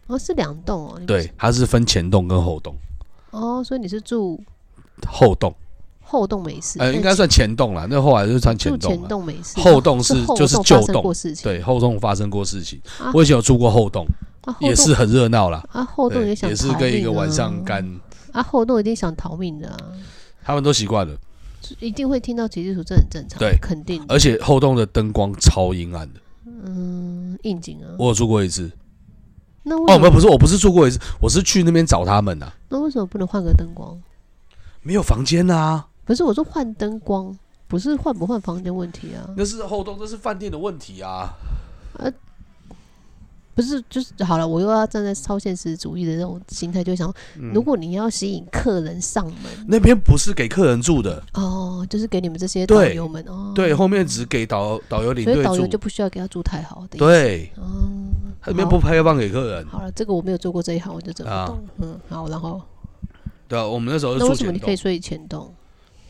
哦，是两栋哦，对，它是分前栋跟后栋，哦，所以你是住后栋。后栋没事，呃那应该算前栋啦，那后来就算前住前栋了。栋没事，后栋是就是旧栋。过事情，对，后栋发生过事情，啊。我以前有住过后栋，啊，也是很热闹啦。啊，后洞，也想也是跟一个晚上啊干，啊，后洞一定想逃命的啊，他们都习惯了，一定会听到起地图，这很正常，对肯定的，而且后洞的灯光超阴暗的。嗯，应景啊。我有住过一次，那为什哦，不，不是，我不是住过一次，我是去那边找他们呐，那为什么不能换个灯光？没有房间啊，不是，我说换灯光，不是换不换房间问题啊，那是后洞，这是饭店的问题啊。不是，就是好了，我又要站在超现实主义的那种心态，就想，嗯。如果你要吸引客人上门，那边不是给客人住的，哦，就是给你们这些导游们哦，对，后面只给导导游领队所以导游就，不需要给他住太好的，，对，哦，他那边不开放给客人。好了，这个我没有做过这一行，我就真啊不懂，嗯，好，然后。对啊，我们那时候为什么你可以睡前栋？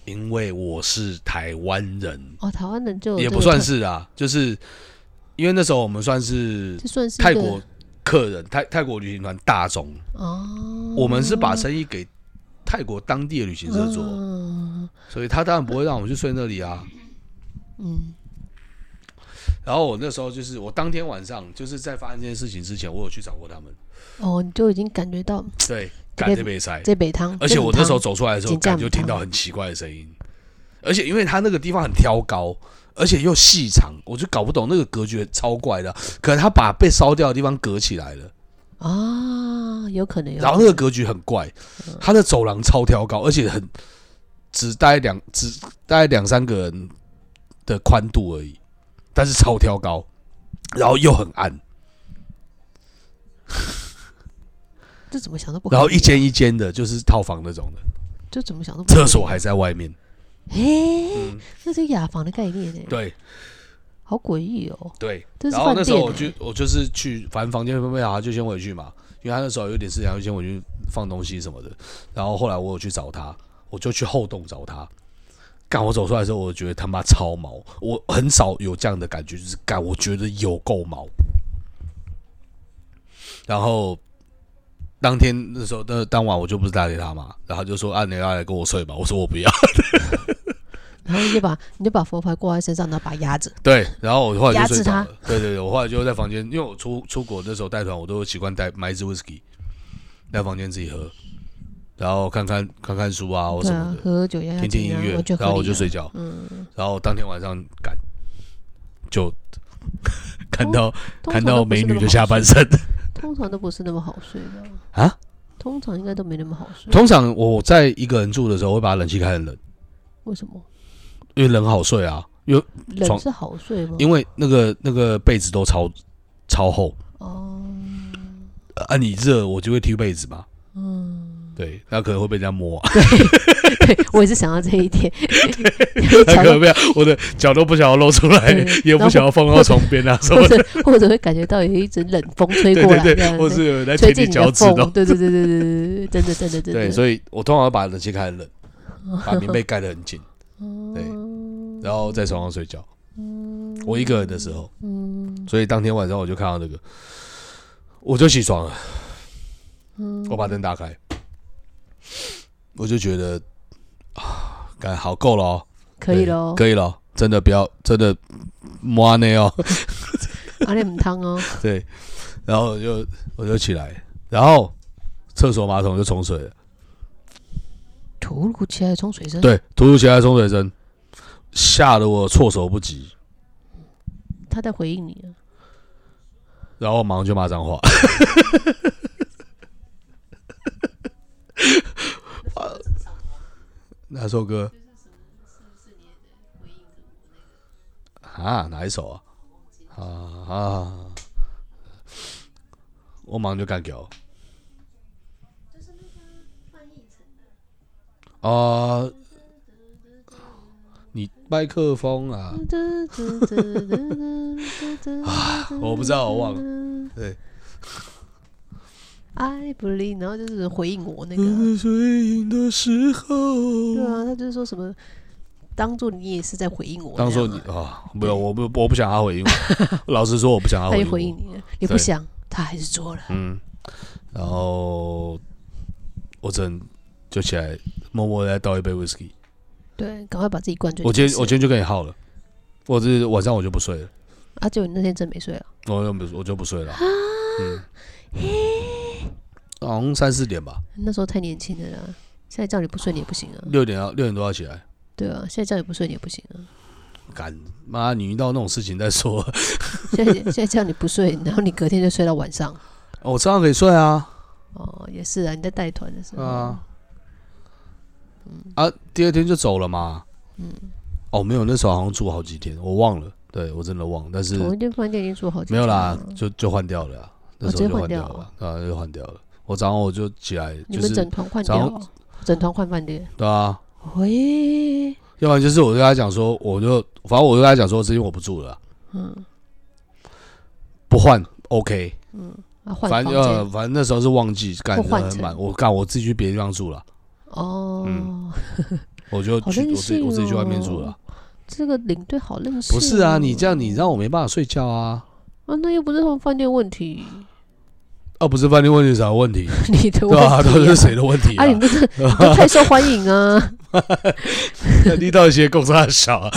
因为我是台湾人，哦，台湾人就也不算是啊，就是因为那时候我们算是泰国客人，泰泰国旅行团大众，哦，我们是把生意给泰国当地的旅行社做，嗯。所以他当然不会让我们去睡那里啊。嗯。然后我那时候就是我当天晚上就是在发生这件事情之前，我有去找过他们，哦，你就已经感觉到对，这边赶这杯塞，这北汤，而且我那时候走，出来的时候，紧张感就听到很奇怪的声音，而且因为他那个地方很挑高，而且又细长，我就搞不懂那个格局超怪的，可能他把被烧掉的地方隔起来了，啊，有可能有，然后那个格局很怪，他的走廊超挑高，而且很只大概两只大概两三个人的宽度而已，但是超挑高，然后又很暗，<laughs> 这怎么想都不然后一间一间的，就是套房那种的，就怎么想都不厕所还在外面，诶，嗯，那是雅房的概念诶，对好诡异哦，对。这是然后那时候我就我就是去，反正房间分配好，他就先回去嘛，因为他那时候有点事情，他就先回去放东西什么的。然后后来我有去找他，我就去后洞找他。干，我走出来的时候，我觉得他妈超毛，我很少有这样的感觉，就是干，我觉得有够毛。然后当天那时候，那当晚我就不是打给他嘛，然后就说啊，你要来跟我睡吧，<laughs> 我说我不要。<laughs> 然后你就把你就把佛牌挂在身上，然后把它压着，<laughs> 对，然后我后来压制他就睡着了。对对对，我后来就在房间，因为我出出国那时候带团，我都习惯带买一支 whisky，在房间自己喝，然后看看看看书啊或什么，的，喝喝酒压压听听音乐然后我就睡觉。嗯，然后当天晚上赶就看到通看到美女的下半身通常都不是那么好睡的。啊，通常应该都没那么好睡。通常我在一个人住的时候，会把冷气开很冷，为什么？因为冷好睡啊，因为冷是好睡吗？因为那个那个被子都超超厚哦，啊，你热我就会踢被子嘛，嗯，对，那可能会被人家摸、啊，对我也是想到这一点。<laughs> 他可能不要，我的脚都不想要露出来，也不想要放到床边啊什么或的，者或者会感觉到有一阵冷风吹过来，对或是有人在吹进你舔你脚趾头，对对对对对对对，真的真的真的。对，所以我通常会把冷气开很冷，把棉被盖得很紧，对嗯然后在床上睡觉。我一个人的时候，嗯所以当天晚上我就看到那个，我就起床了，嗯我把灯打开，我就觉得啊，干好够了哦，可以喽，可以了哦，真的不要真的摸内哦，阿莲母汤哦，<laughs> 对，然后我就我就起来，然后厕所马桶就冲水了，突如其来的冲水声，对，突如其来的冲水声，吓得我措手不及，他在回应你啊。然后我马上就骂脏话。哪首歌？啊，哪一首啊？啊啊！我马上就干掉。啊，你麦克风 <laughs> 啊？我不知道，我忘了。对，I believe，然后就是回应我那个，水影的时候，对啊，他就是说什么，当做你也是在回应我啊，当做你啊，没有，我不，我不想他回应我。<laughs> 老实说，我不想他回应我。回应你了，你不想，他还是做了，嗯，然后我真就起来，默默地再倒一杯 whisky。对，赶快把自己灌醉。我今天我今天就跟你耗了，我这晚上我就不睡了，啊，就你那天真没睡啊？我就不我就不睡了。嗯，<laughs> 好像三四点吧，那时候太年轻了啦，现在叫你不睡你也不行啊。六点要六点多要起来。对啊，现在叫你不睡你也不行啊。敢妈，你遇到那种事情再说。<laughs> 现在现在叫你不睡，然后你隔天就睡到晚上。哦我照样可以睡啊。哦，也是啊，你在带团的时候。啊，嗯啊，第二天就走了嘛。嗯，哦，没有，那时候好像住好几天，我忘了，对我真的忘了，但是同一间饭店已经住好几没有啦，就就换掉了啊，那哦直接时候就换换掉了掉了，啊，就换掉了。我早上我就起来，你们就是整团换掉哦，整团换饭店。对啊，喂，要不然就是我就跟他讲说，我就反正我就跟他讲说，这天我不住了啊，嗯。不换 OK，嗯，换反正呃反正那时候是忘记，干或换成。的很满，我干我自己去别的地方住了，哦。<laughs> 我就去我自己我自己去外面住了。这个领队好任性。不是啊，你这样你让我没办法睡觉啊。啊，那又不是他们饭店问题，哦，不是饭店问题啥问题？<laughs> 你的对问吧？题都是谁的问题啊？啊你？不是太受欢迎啊？你到底些公司很小啊？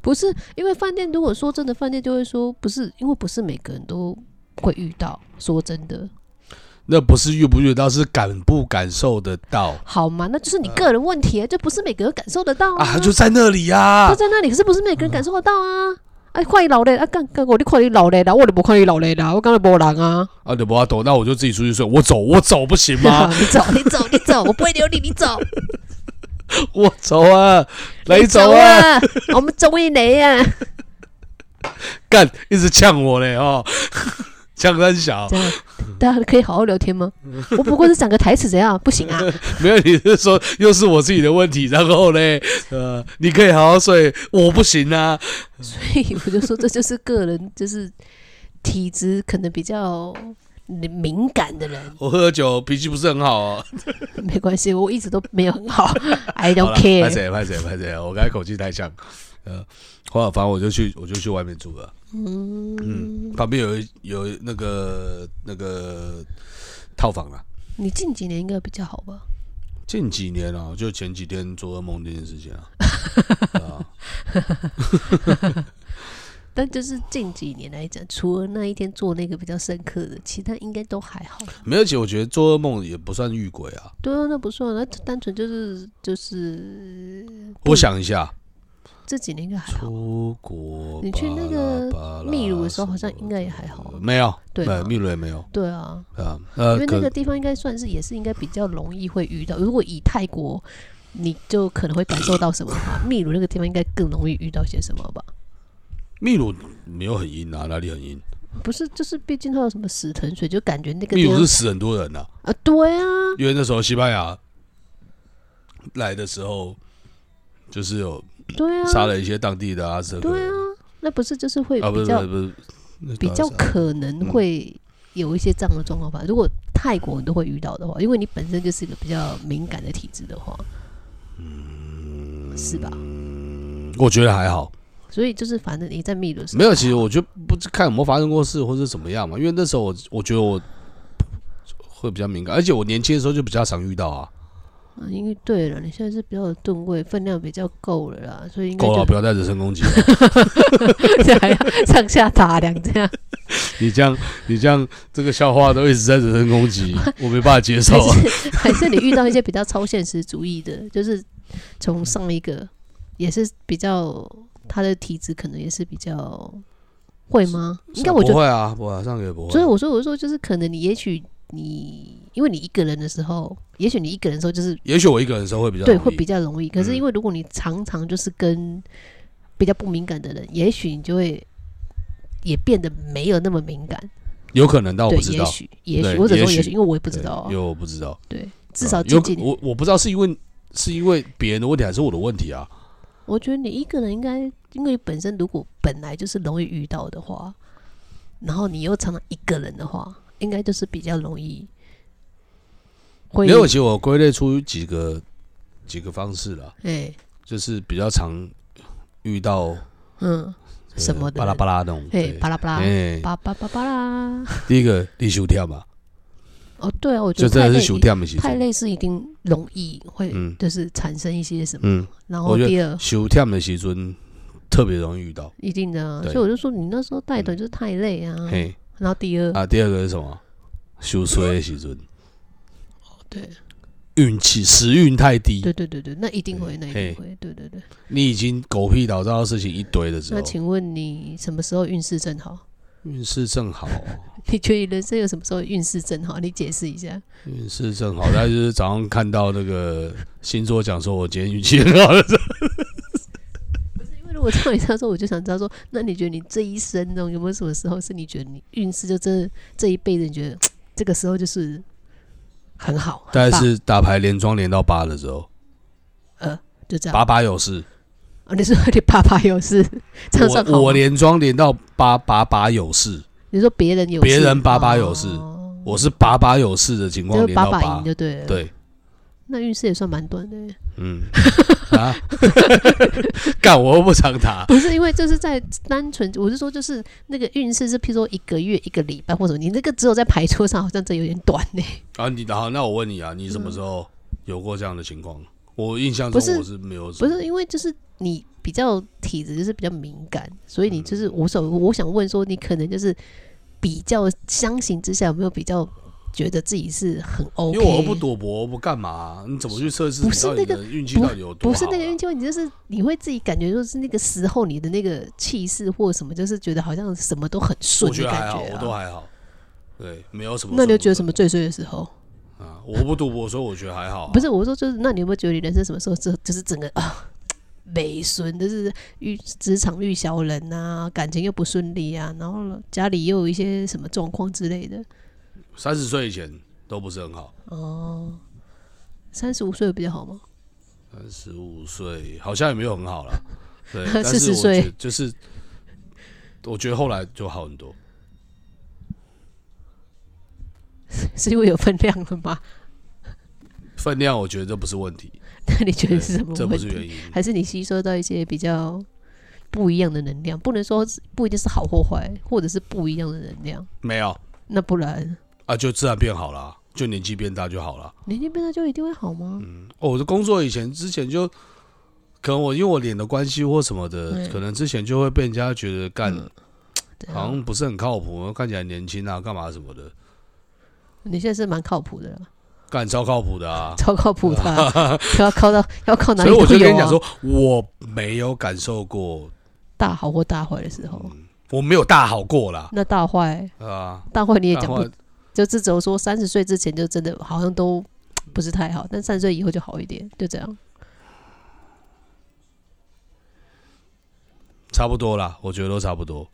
不是，因为饭店如果说真的，饭店就会说不是，因为不是每个人都会遇到。说真的，那不是遇不遇到，是感不感受得到好嘛，那就是你个人问题啊，就不是每个人感受得到啊？他就在那里呀就。在那里，可是不是每个人感受得到啊。哎，看你老累啊，干干我你看你老累啦，我就不看你老累啦，我刚才没人啊。啊，你不要抖，那我就自己出去睡。我走，我走不行吗？<laughs> 你走，<laughs> 你走，你走，我不会留你，你走，<laughs> 我走啊，来你走啊！啊，我们中意雷啊。干，一直呛我嘞哦，呛三小。这样大家可以好好聊天吗？<laughs> 我不过是讲个台词，怎样不行啊？<laughs> 没有，你是说又是我自己的问题，然后嘞，呃，你可以好好睡，我不行啊。所以我就说，这就是个人，就是体质可能比较敏感的人，我喝酒脾气不是很好哦。<laughs> 没关系，我一直都没有很好，I don't care。拍谁拍谁拍谁，我刚才口气太像。呃，后来反正我就去，我就去外面住了。嗯，旁边有一有那个那个套房啊。你近几年应该比较好吧？近几年啊，就前几天做噩梦这件事情啊，<laughs> 啊，<laughs> 但就是近几年来讲，除了那一天做那个比较深刻的，其他应该都还好。没有，而且我觉得做噩梦也不算遇鬼啊。对啊，那不算，那单纯就是就是我想一下，这几年应该还好。出国，你去那个秘鲁的时候好像应该也还好。没有，对啊秘鲁也没有对啊，啊，呃，因为那可个地方应该算是也是应该比较容易会遇到。如果以泰国，你就可能会感受到什么的话，<laughs> 秘鲁那个地方应该更容易遇到些什么吧？秘鲁没有很阴啊，哪里很阴？不是，就是毕竟它有什么死藤水，就感觉那个秘鲁是死很多人呐、啊，对啊，因为那时候西班牙来的时候，就是有对啊，杀了一些当地的阿兹特克人对啊，那不是就是会啊，不比较是不是不是，那比较可能会有一些这样的状况吧。如果泰国人都会遇到的话，因为你本身就是一个比较敏感的体质的话，嗯，是吧？嗯，我觉得还好，所以就是反正你在秘鲁的时候没有，其实我觉得不知看有没有发生过事或者怎么样嘛，因为那时候我我觉得我会比较敏感，而且我年轻的时候就比较常遇到啊，啊因为对了，你现在是比较有吨位，分量比较够了啦，所以应该够了，就不要再人身攻击了。<laughs> 还要上下打量这样，你这样你这样这个笑话都一直在人身攻击，<laughs> 我没办法接受还啊。是还是你遇到一些比较超现实主义的，就是从上一个也是比较他的体质可能也是比较会吗？应该我觉得不会啊，不会啊，上个也不会。所以我说，我说就是可能你也许你因为你一个人的时候，也许你一个人的时候就是也许我一个人的时候会比较对会比较容易，可是嗯因为如果你常常就是跟比较不敏感的人，也许你就会也变得没有那么敏感。有可能，但我不，知道。也许也许或者说也许，因为我也不不知道啊因为，我不知道，对，至少啊有近我我不知道是因为是因为别人的问题还是我的问题啊？我觉得你一个人应该，因为本身如果本来就是容易遇到的话，然后你又常常一个人的话，应该就是比较容易会因为我其实我归类出几个几个方式啦，哎就是比较常遇到嗯呃什么的。巴拉巴拉那种。巴拉巴拉哎，巴巴巴巴拉。第一个你休跳嘛，哦，对啊，我觉就得太累真的是休跳的时太。累是一定容易会嗯。就是产生一些什么，嗯，然我觉得后第二。休跳的时阵特别容易遇到。一定的啊，对。所以我就说你那时候带团就是太累啊。嘿。然后第二，啊，第二个是什么？休衰的时阵，对运气时运太低，对对对对，那一定会，那一定会，对对对。你已经狗屁倒灶的事情一堆的时候那，请问你什么时候运势正好？运势正好，<laughs> 你觉得你人生有什么时候运势正好？你解释一下。运势正好。那就是早上看到那个星座讲说，我今天运气很好的时候，因为如果照你这样说，我就想知道说，那你觉得你这一生中有没有什么时候是你觉得你运势就真的这一辈子，你觉得这个时候就是很好，很棒。大概是打牌连庄连到八的时候，呃，就这样。把把有事。哦，你说你把把有事，这样算好吗？我我连庄连到八把把有事，你说别人有事，别人把把有事。哦我是把把有事的情况就是八连到八。八赢，就对了。，对，那运势也算蛮短的。耶。嗯。<laughs> 啊，<laughs> 干我又不常打，不是因为就是在单纯，我是说就是那个运势是，譬如说一个月、一个礼拜或者你那个只有在牌桌上，好像这有点短呢。啊你然后那我问你啊，你什么时候有过这样的情况？我印象中我是没有什不，是因为就是你比较体质就是比较敏感，所以你嗯就是我想我想问说，你可能就是比较相形之下有没有比较觉得自己是很 OK？因为我不赌博，我不干嘛、你怎么去测试不是那个运气到底有多、啊？不是那个运气问题，就是你会自己感觉就是那个时候你的那个气势或什么，就是觉得好像什么都很顺我觉得还好，的感觉、都还好，对，没有什么。那你就觉得什么最衰的时候？啊？我不赌博，所以我觉得还好、啊。不是，我说就是，那你有没有觉得你人生什么时候这就是整个啊，美顺，就是遇职场遇小人啊，感情又不顺利啊，然后家里又有一些什么状况之类的。三十岁以前都不是很好，哦，三十五岁比较好吗？三十五岁好像也没有很好了。对，40 <laughs> 但是我岁觉得就是，我觉得后来就好很多。<laughs> 是因为有分量了吗？分量我觉得这不是问题，<laughs> 那你觉得是什么这问题？不是原因。还是你吸收到一些比较不一样的能量？不能说不一定是好或坏，或者是不一样的能量。没有那不然啊，就自然变好了，就年纪变大就好了。年纪变大就一定会好吗？哦，我的工作以前之前就，可能我因为我脸的关系或什么的，嗯可能之前就会被人家觉得干、嗯啊好像不是很靠谱，看起来年轻啊，干嘛什么的。你现在是蛮靠谱的了。干超靠谱的啊。超靠谱的啊，<laughs> 要靠到要靠哪所以我。就跟你讲说，我没有感受过，大好或大坏的时候，我没有大好过啦，那大坏啊。大坏你也讲不，就只有说三十岁之前就真的好像都不是太好，但三十岁以后就好一点，就这样。差不多啦，我觉得都差不多，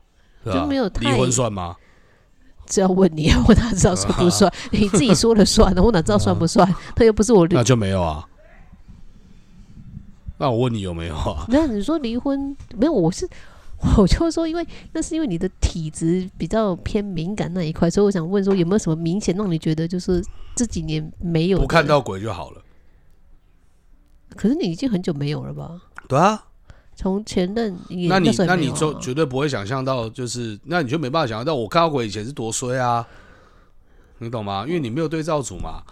就没有离太婚算吗？这要问你，我哪知道算不算？你自己说了算的，我哪知道算不算？那又不是我那。就没有啊。那我问你有没有啊？那你说离婚没有？我是 <laughs> 我就说，因为那是因为你的体质比较偏敏感那一块，所以我想问说，有没有什么明显让你觉得就是这几年没有不看？到鬼就好了。可是你已经很久没有了吧？对啊，从前任也那你那你就绝对不会想象到，就是那你就没办法想象到我看到鬼以前是多衰啊，你懂吗？因为你没有对照组嘛，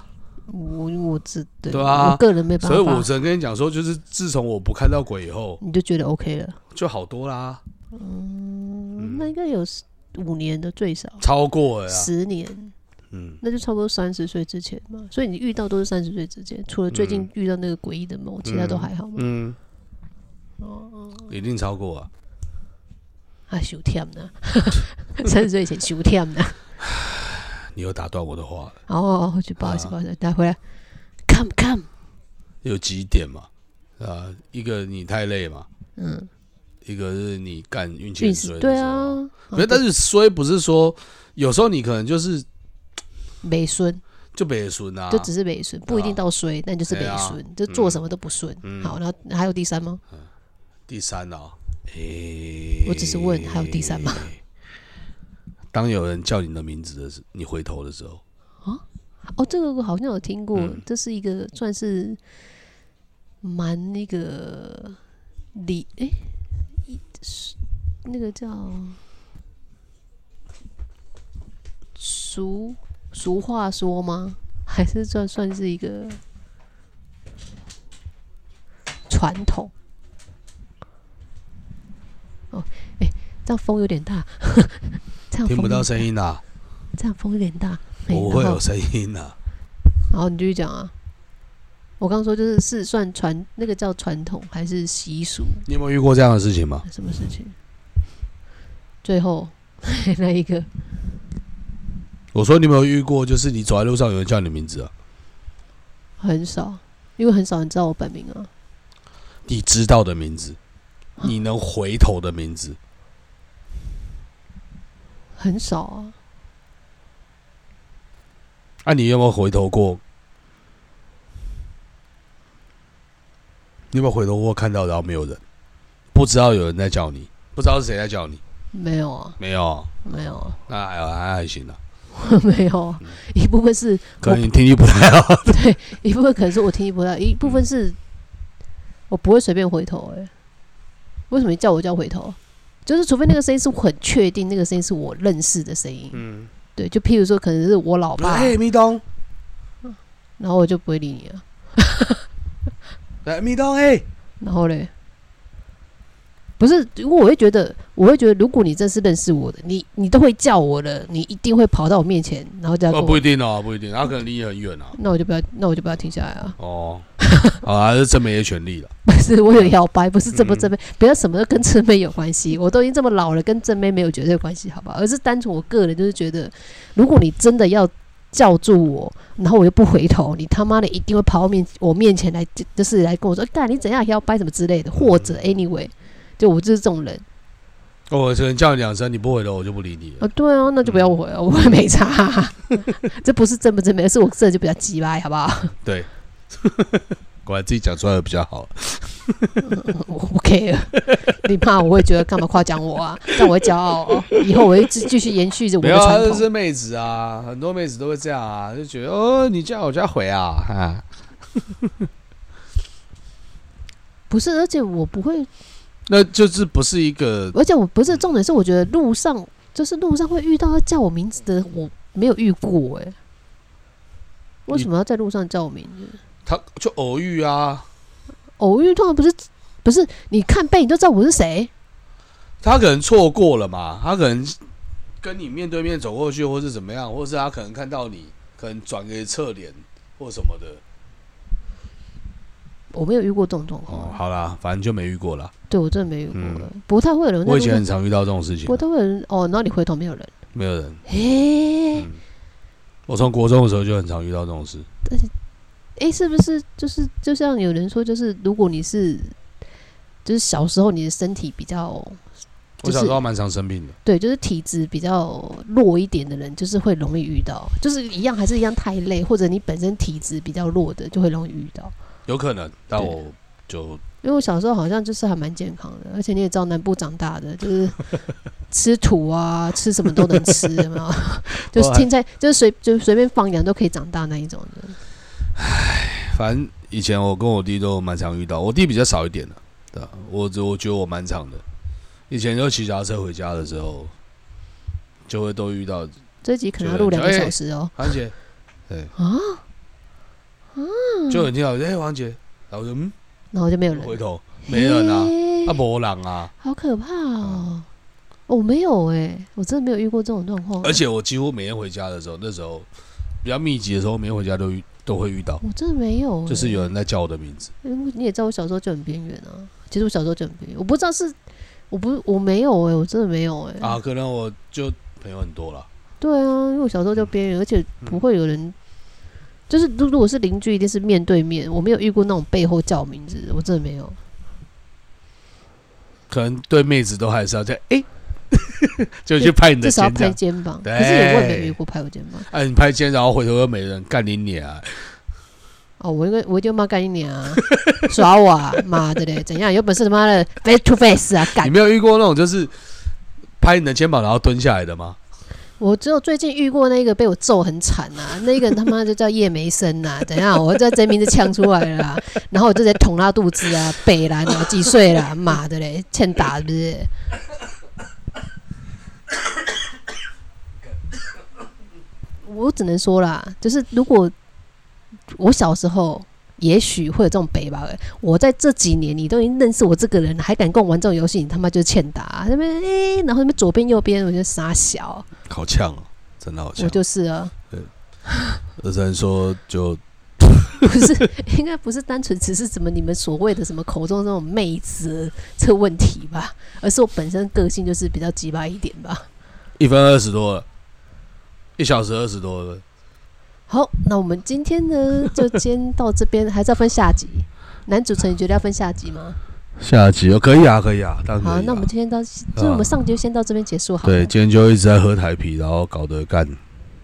我我只对对啊我个人没办法，所以我只能跟你讲说，就是自从我不看到鬼以后，你就觉得 OK 了。就好多啦，嗯，那应该有五年的最少，超过了呀。十年，嗯，那就差不多三十岁之前嘛。所以你遇到都是三十岁之间，除了最近嗯遇到那个诡异的梦，其他都还好嘛。嗯，哦一定超过啊。啊，休天呢？<laughs> 三十岁以前休天呢？你又打断我的话了，哦，我去，不好意思，啊不好意思，带回来。Come come，有几点嘛？啊，一个你太累嘛，嗯，一个是你干运气衰对。啊，没有，但是衰不是说有时候你可能就是美孙。就北孙啊，就只是美孙，不一定到衰，但就是美对啊。孙，就做什么都不顺。嗯。好，然后还有第三吗？第三啊，诶、我只是问还有第三吗？当有人叫你的名字的时，你回头的时候，哦，这个我好像有听过，嗯。这是一个算是蛮那个理诶，一是那个叫俗俗话说吗？还是算算是一个传统？哦，诶，这样风有点大，<laughs> 这样听不到声音啊，这样风有点大，诶不会有声音啊。然后你继续讲啊。我刚刚说就是是算传那个叫传统还是习俗？你有没有遇过这样的事情吗？什么事情？最后 <laughs> 那一个我说你有没有遇过，就是你走在路上有人叫你的名字啊？很少，因为很少人知道我本名啊。你知道的名字，你能回头的名字，很少啊。啊，你有没有回头过？你有没有回头过看到，然后没有人，不知道有人在叫你，不知道是谁在叫你？没有啊，没有，没有啊，那还还还行啊，<laughs> 没有啊。一部分是可能你听力不太好。<laughs> 对，一部分可能是我听力不太好，一部分是我不会随便回头、欸。为什么你叫我叫回头？就是除非那个声音是我很确定，那个声音是我认识的声音。嗯，对，就譬如说可能是我老爸，哎，咪东，然后我就不会理你了。<laughs> 来，咪东，哎，然后嘞，不是，因为我会觉得，我会觉得，如果你真是认识我的，你你都会叫我的，你一定会跑到我面前，然后这样跟哦，我，不一定哦，不一定，他可能离你很远啊。那我就不要，那我就不要停下来啊！哦，<laughs> 好啊，这真没些权利了。不是，我有摇摆，不是正不正嗯妹，不要什么都跟正妹有关系。我都已经这么老了，跟正妹没有绝对关系，好不好？而是单纯我个人就是觉得，如果你真的要叫住我，然后我又不回头，你他妈的一定会跑到面我面前来，就就是来跟我说，干你怎样要掰什么之类的，或者 anyway，就我就是这种人。哦我只能叫你两声，你不回头，我就不理你了。啊，对啊，那就不要回了，我也没差、<laughs> 这不是真不正妹，是我这就比较鸡掰，好不好？对，<laughs> 果然自己讲出来的比较好。<laughs> 我不 care，你怕我会觉得干嘛夸奖我啊？<laughs> 但我会骄傲哦。以后我会继继续延续着我的传统。这是妹子啊，很多妹子都会这样啊，就觉得哦，你叫我就要回啊，啊，不是，而且我不会，那就是不是一个而且我不是重点是，我觉得路上就是路上会遇到要叫我名字的，我没有遇过哎、为什么要在路上叫我名字？他就偶遇啊，偶遇通常不是不是，你看背影就知道我是谁。他可能错过了嘛，他可能跟你面对面走过去，或是怎么样，或是他可能看到你，可能转个侧脸，或什么的。我没有遇过这种状哦，况。好啦，反正就没遇过啦。对我真的没遇过嗯了，不太会有人我以前很常遇到这种事情不，太会有人哦，然后你回头没有人，没有人。诶、嗯，我从国中的时候就很常遇到这种事。诶，是不是就是就像有人说，就是如果你是就是小时候你的身体比较我小时候蛮常生病的，对，就是体质比较弱一点的人，就是会容易遇到，就是一样还是一样太累，或者你本身体质比较弱的，就会容易遇到。有可能，但我就因为我小时候好像就是还蛮健康的，而且你也知道南部长大的，就是 <laughs> 吃土啊，吃什么都能吃，有没有？<laughs> 就是青菜，就是随就随便放养都可以长大那一种的。反正以前我跟我弟都蛮常遇到，我弟比较少一点的，对啊我我觉得我蛮常的。以前就骑脚踏车回家的时候，就会都遇到这一集可能要录两个小时哦。黄姐，对啊，就有人听到哎王姐，然后就嗯然后就没有人，回头没人啊，嘿啊没人啊，好可怕哦！我没有哎、我真的没有遇过这种状况。而且我几乎每天回家的时候，那时候比较密集的时候，每天回家都遇都会遇到，我真的没有、欸，就是有人在叫我的名字。你也知道，我小时候就很边缘啊。其实我小时候就很边缘，我不知道是我不我没有哎、我真的没有哎、啊，可能我就朋友很多了，对啊，因为我小时候就边缘，而且不会有人，就是如如果是邻居，一定是面对面。我没有遇过那种背后叫名字，我真的没有。可能对妹子都还是要这样，哎、<laughs> 就去拍你的至少要拍肩膀，可是也我也没有遇过拍我肩膀。哎、你拍肩，然后回头又没人干你脸啊！哦，我应该我一定骂干你脸啊，<laughs> 耍我啊，妈的嘞，怎样？有本事他妈的 face to face 啊，干你！没有遇过那种就是拍你的肩膀然后蹲下来的吗？我只有最近遇过那个被我揍很惨啊，那个他妈就叫叶梅生呐、<laughs> 怎样？我这真名字呛出来了啦，然后我就直接捅他肚子啊，北兰啊，几岁啦？妈的嘞，欠打是不是？我只能说啦，就是如果我小时候。也许会有这种北吧。我在这几年，你都已经认识我这个人了，还敢跟我玩这种游戏，你他妈就是欠打。那边诶，然后那边左边右边，我就傻小。好呛哦，真的好呛我。就是啊，对只能说就 <laughs> 不是，应该不是单纯只是什么你们所谓的什么口中这种妹子这个问题吧，而是我本身个性就是比较鸡巴一点吧。一分二十多了，一小时二十多了。好，那我们今天呢就先到这边，还是要分下集。男主持人，你觉得要分下集吗？下集哦，可以啊，可以啊，当然可以、啊。好，那我们今天到，就是我们上集就先到这边结束好了。对，今天就一直在喝台啤，然后搞得干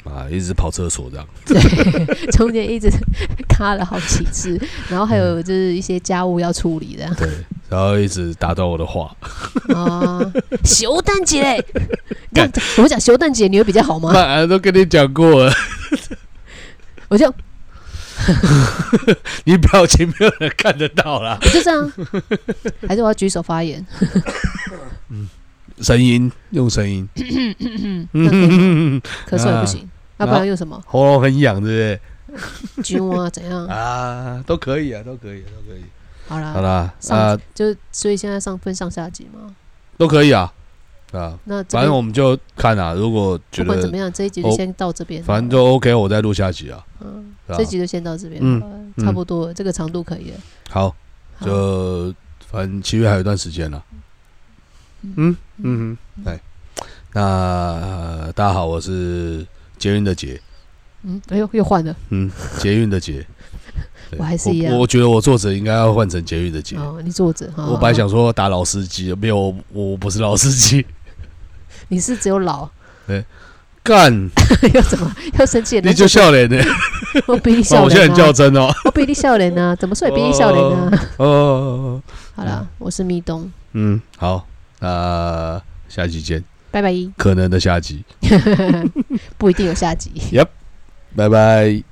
啊，一直跑厕所这样。对，<laughs> 中间一直 <laughs> 卡了好几次，然后还有就是一些家务要处理的对，然后一直打断我的话。啊。修蛋姐，<laughs> 干我讲修蛋姐，你会比较好吗？妈，都跟你讲过了，我就你表情没有人看得到啦。我就这样，还是我要举手发言？嗯声音用声音，咳嗽也不行，要不然用什么？喉咙很痒，对揪啊，怎样？？<laughs> 啊，都可以啊，都可以，都可以。好啦，好啦，上啊，就所以现在上分上下集嘛。都可以啊，啊，那反正我们就看啊，如果觉得不管怎么样，这一集就哦先到这边。反正就 OK，我再录下集啊。嗯，这一集就先到这边，嗯差不多了，这个长度可以了。好，就反正七月还有一段时间了。嗯嗯哼，对。那、呃大家好，我是捷运的捷，嗯，哎呦，又换了。嗯，捷运的捷。<laughs> 我还是一样我我觉得我作者应该要换成捷运的捷。哦，你坐着。好我本来想说打老司机，没有，我我不是老司机。<laughs> 你是只有老，干，<laughs> 要怎么要生气？你就笑脸呢？我比你哇笑我现在很较！真哦。我比你笑脸呢！怎么说也比你笑脸呢？哦哦，哦好了，我是蜜冬，嗯，好，那下期见，拜拜。可能的下集，<laughs> 不一定有下集。Yep，拜拜。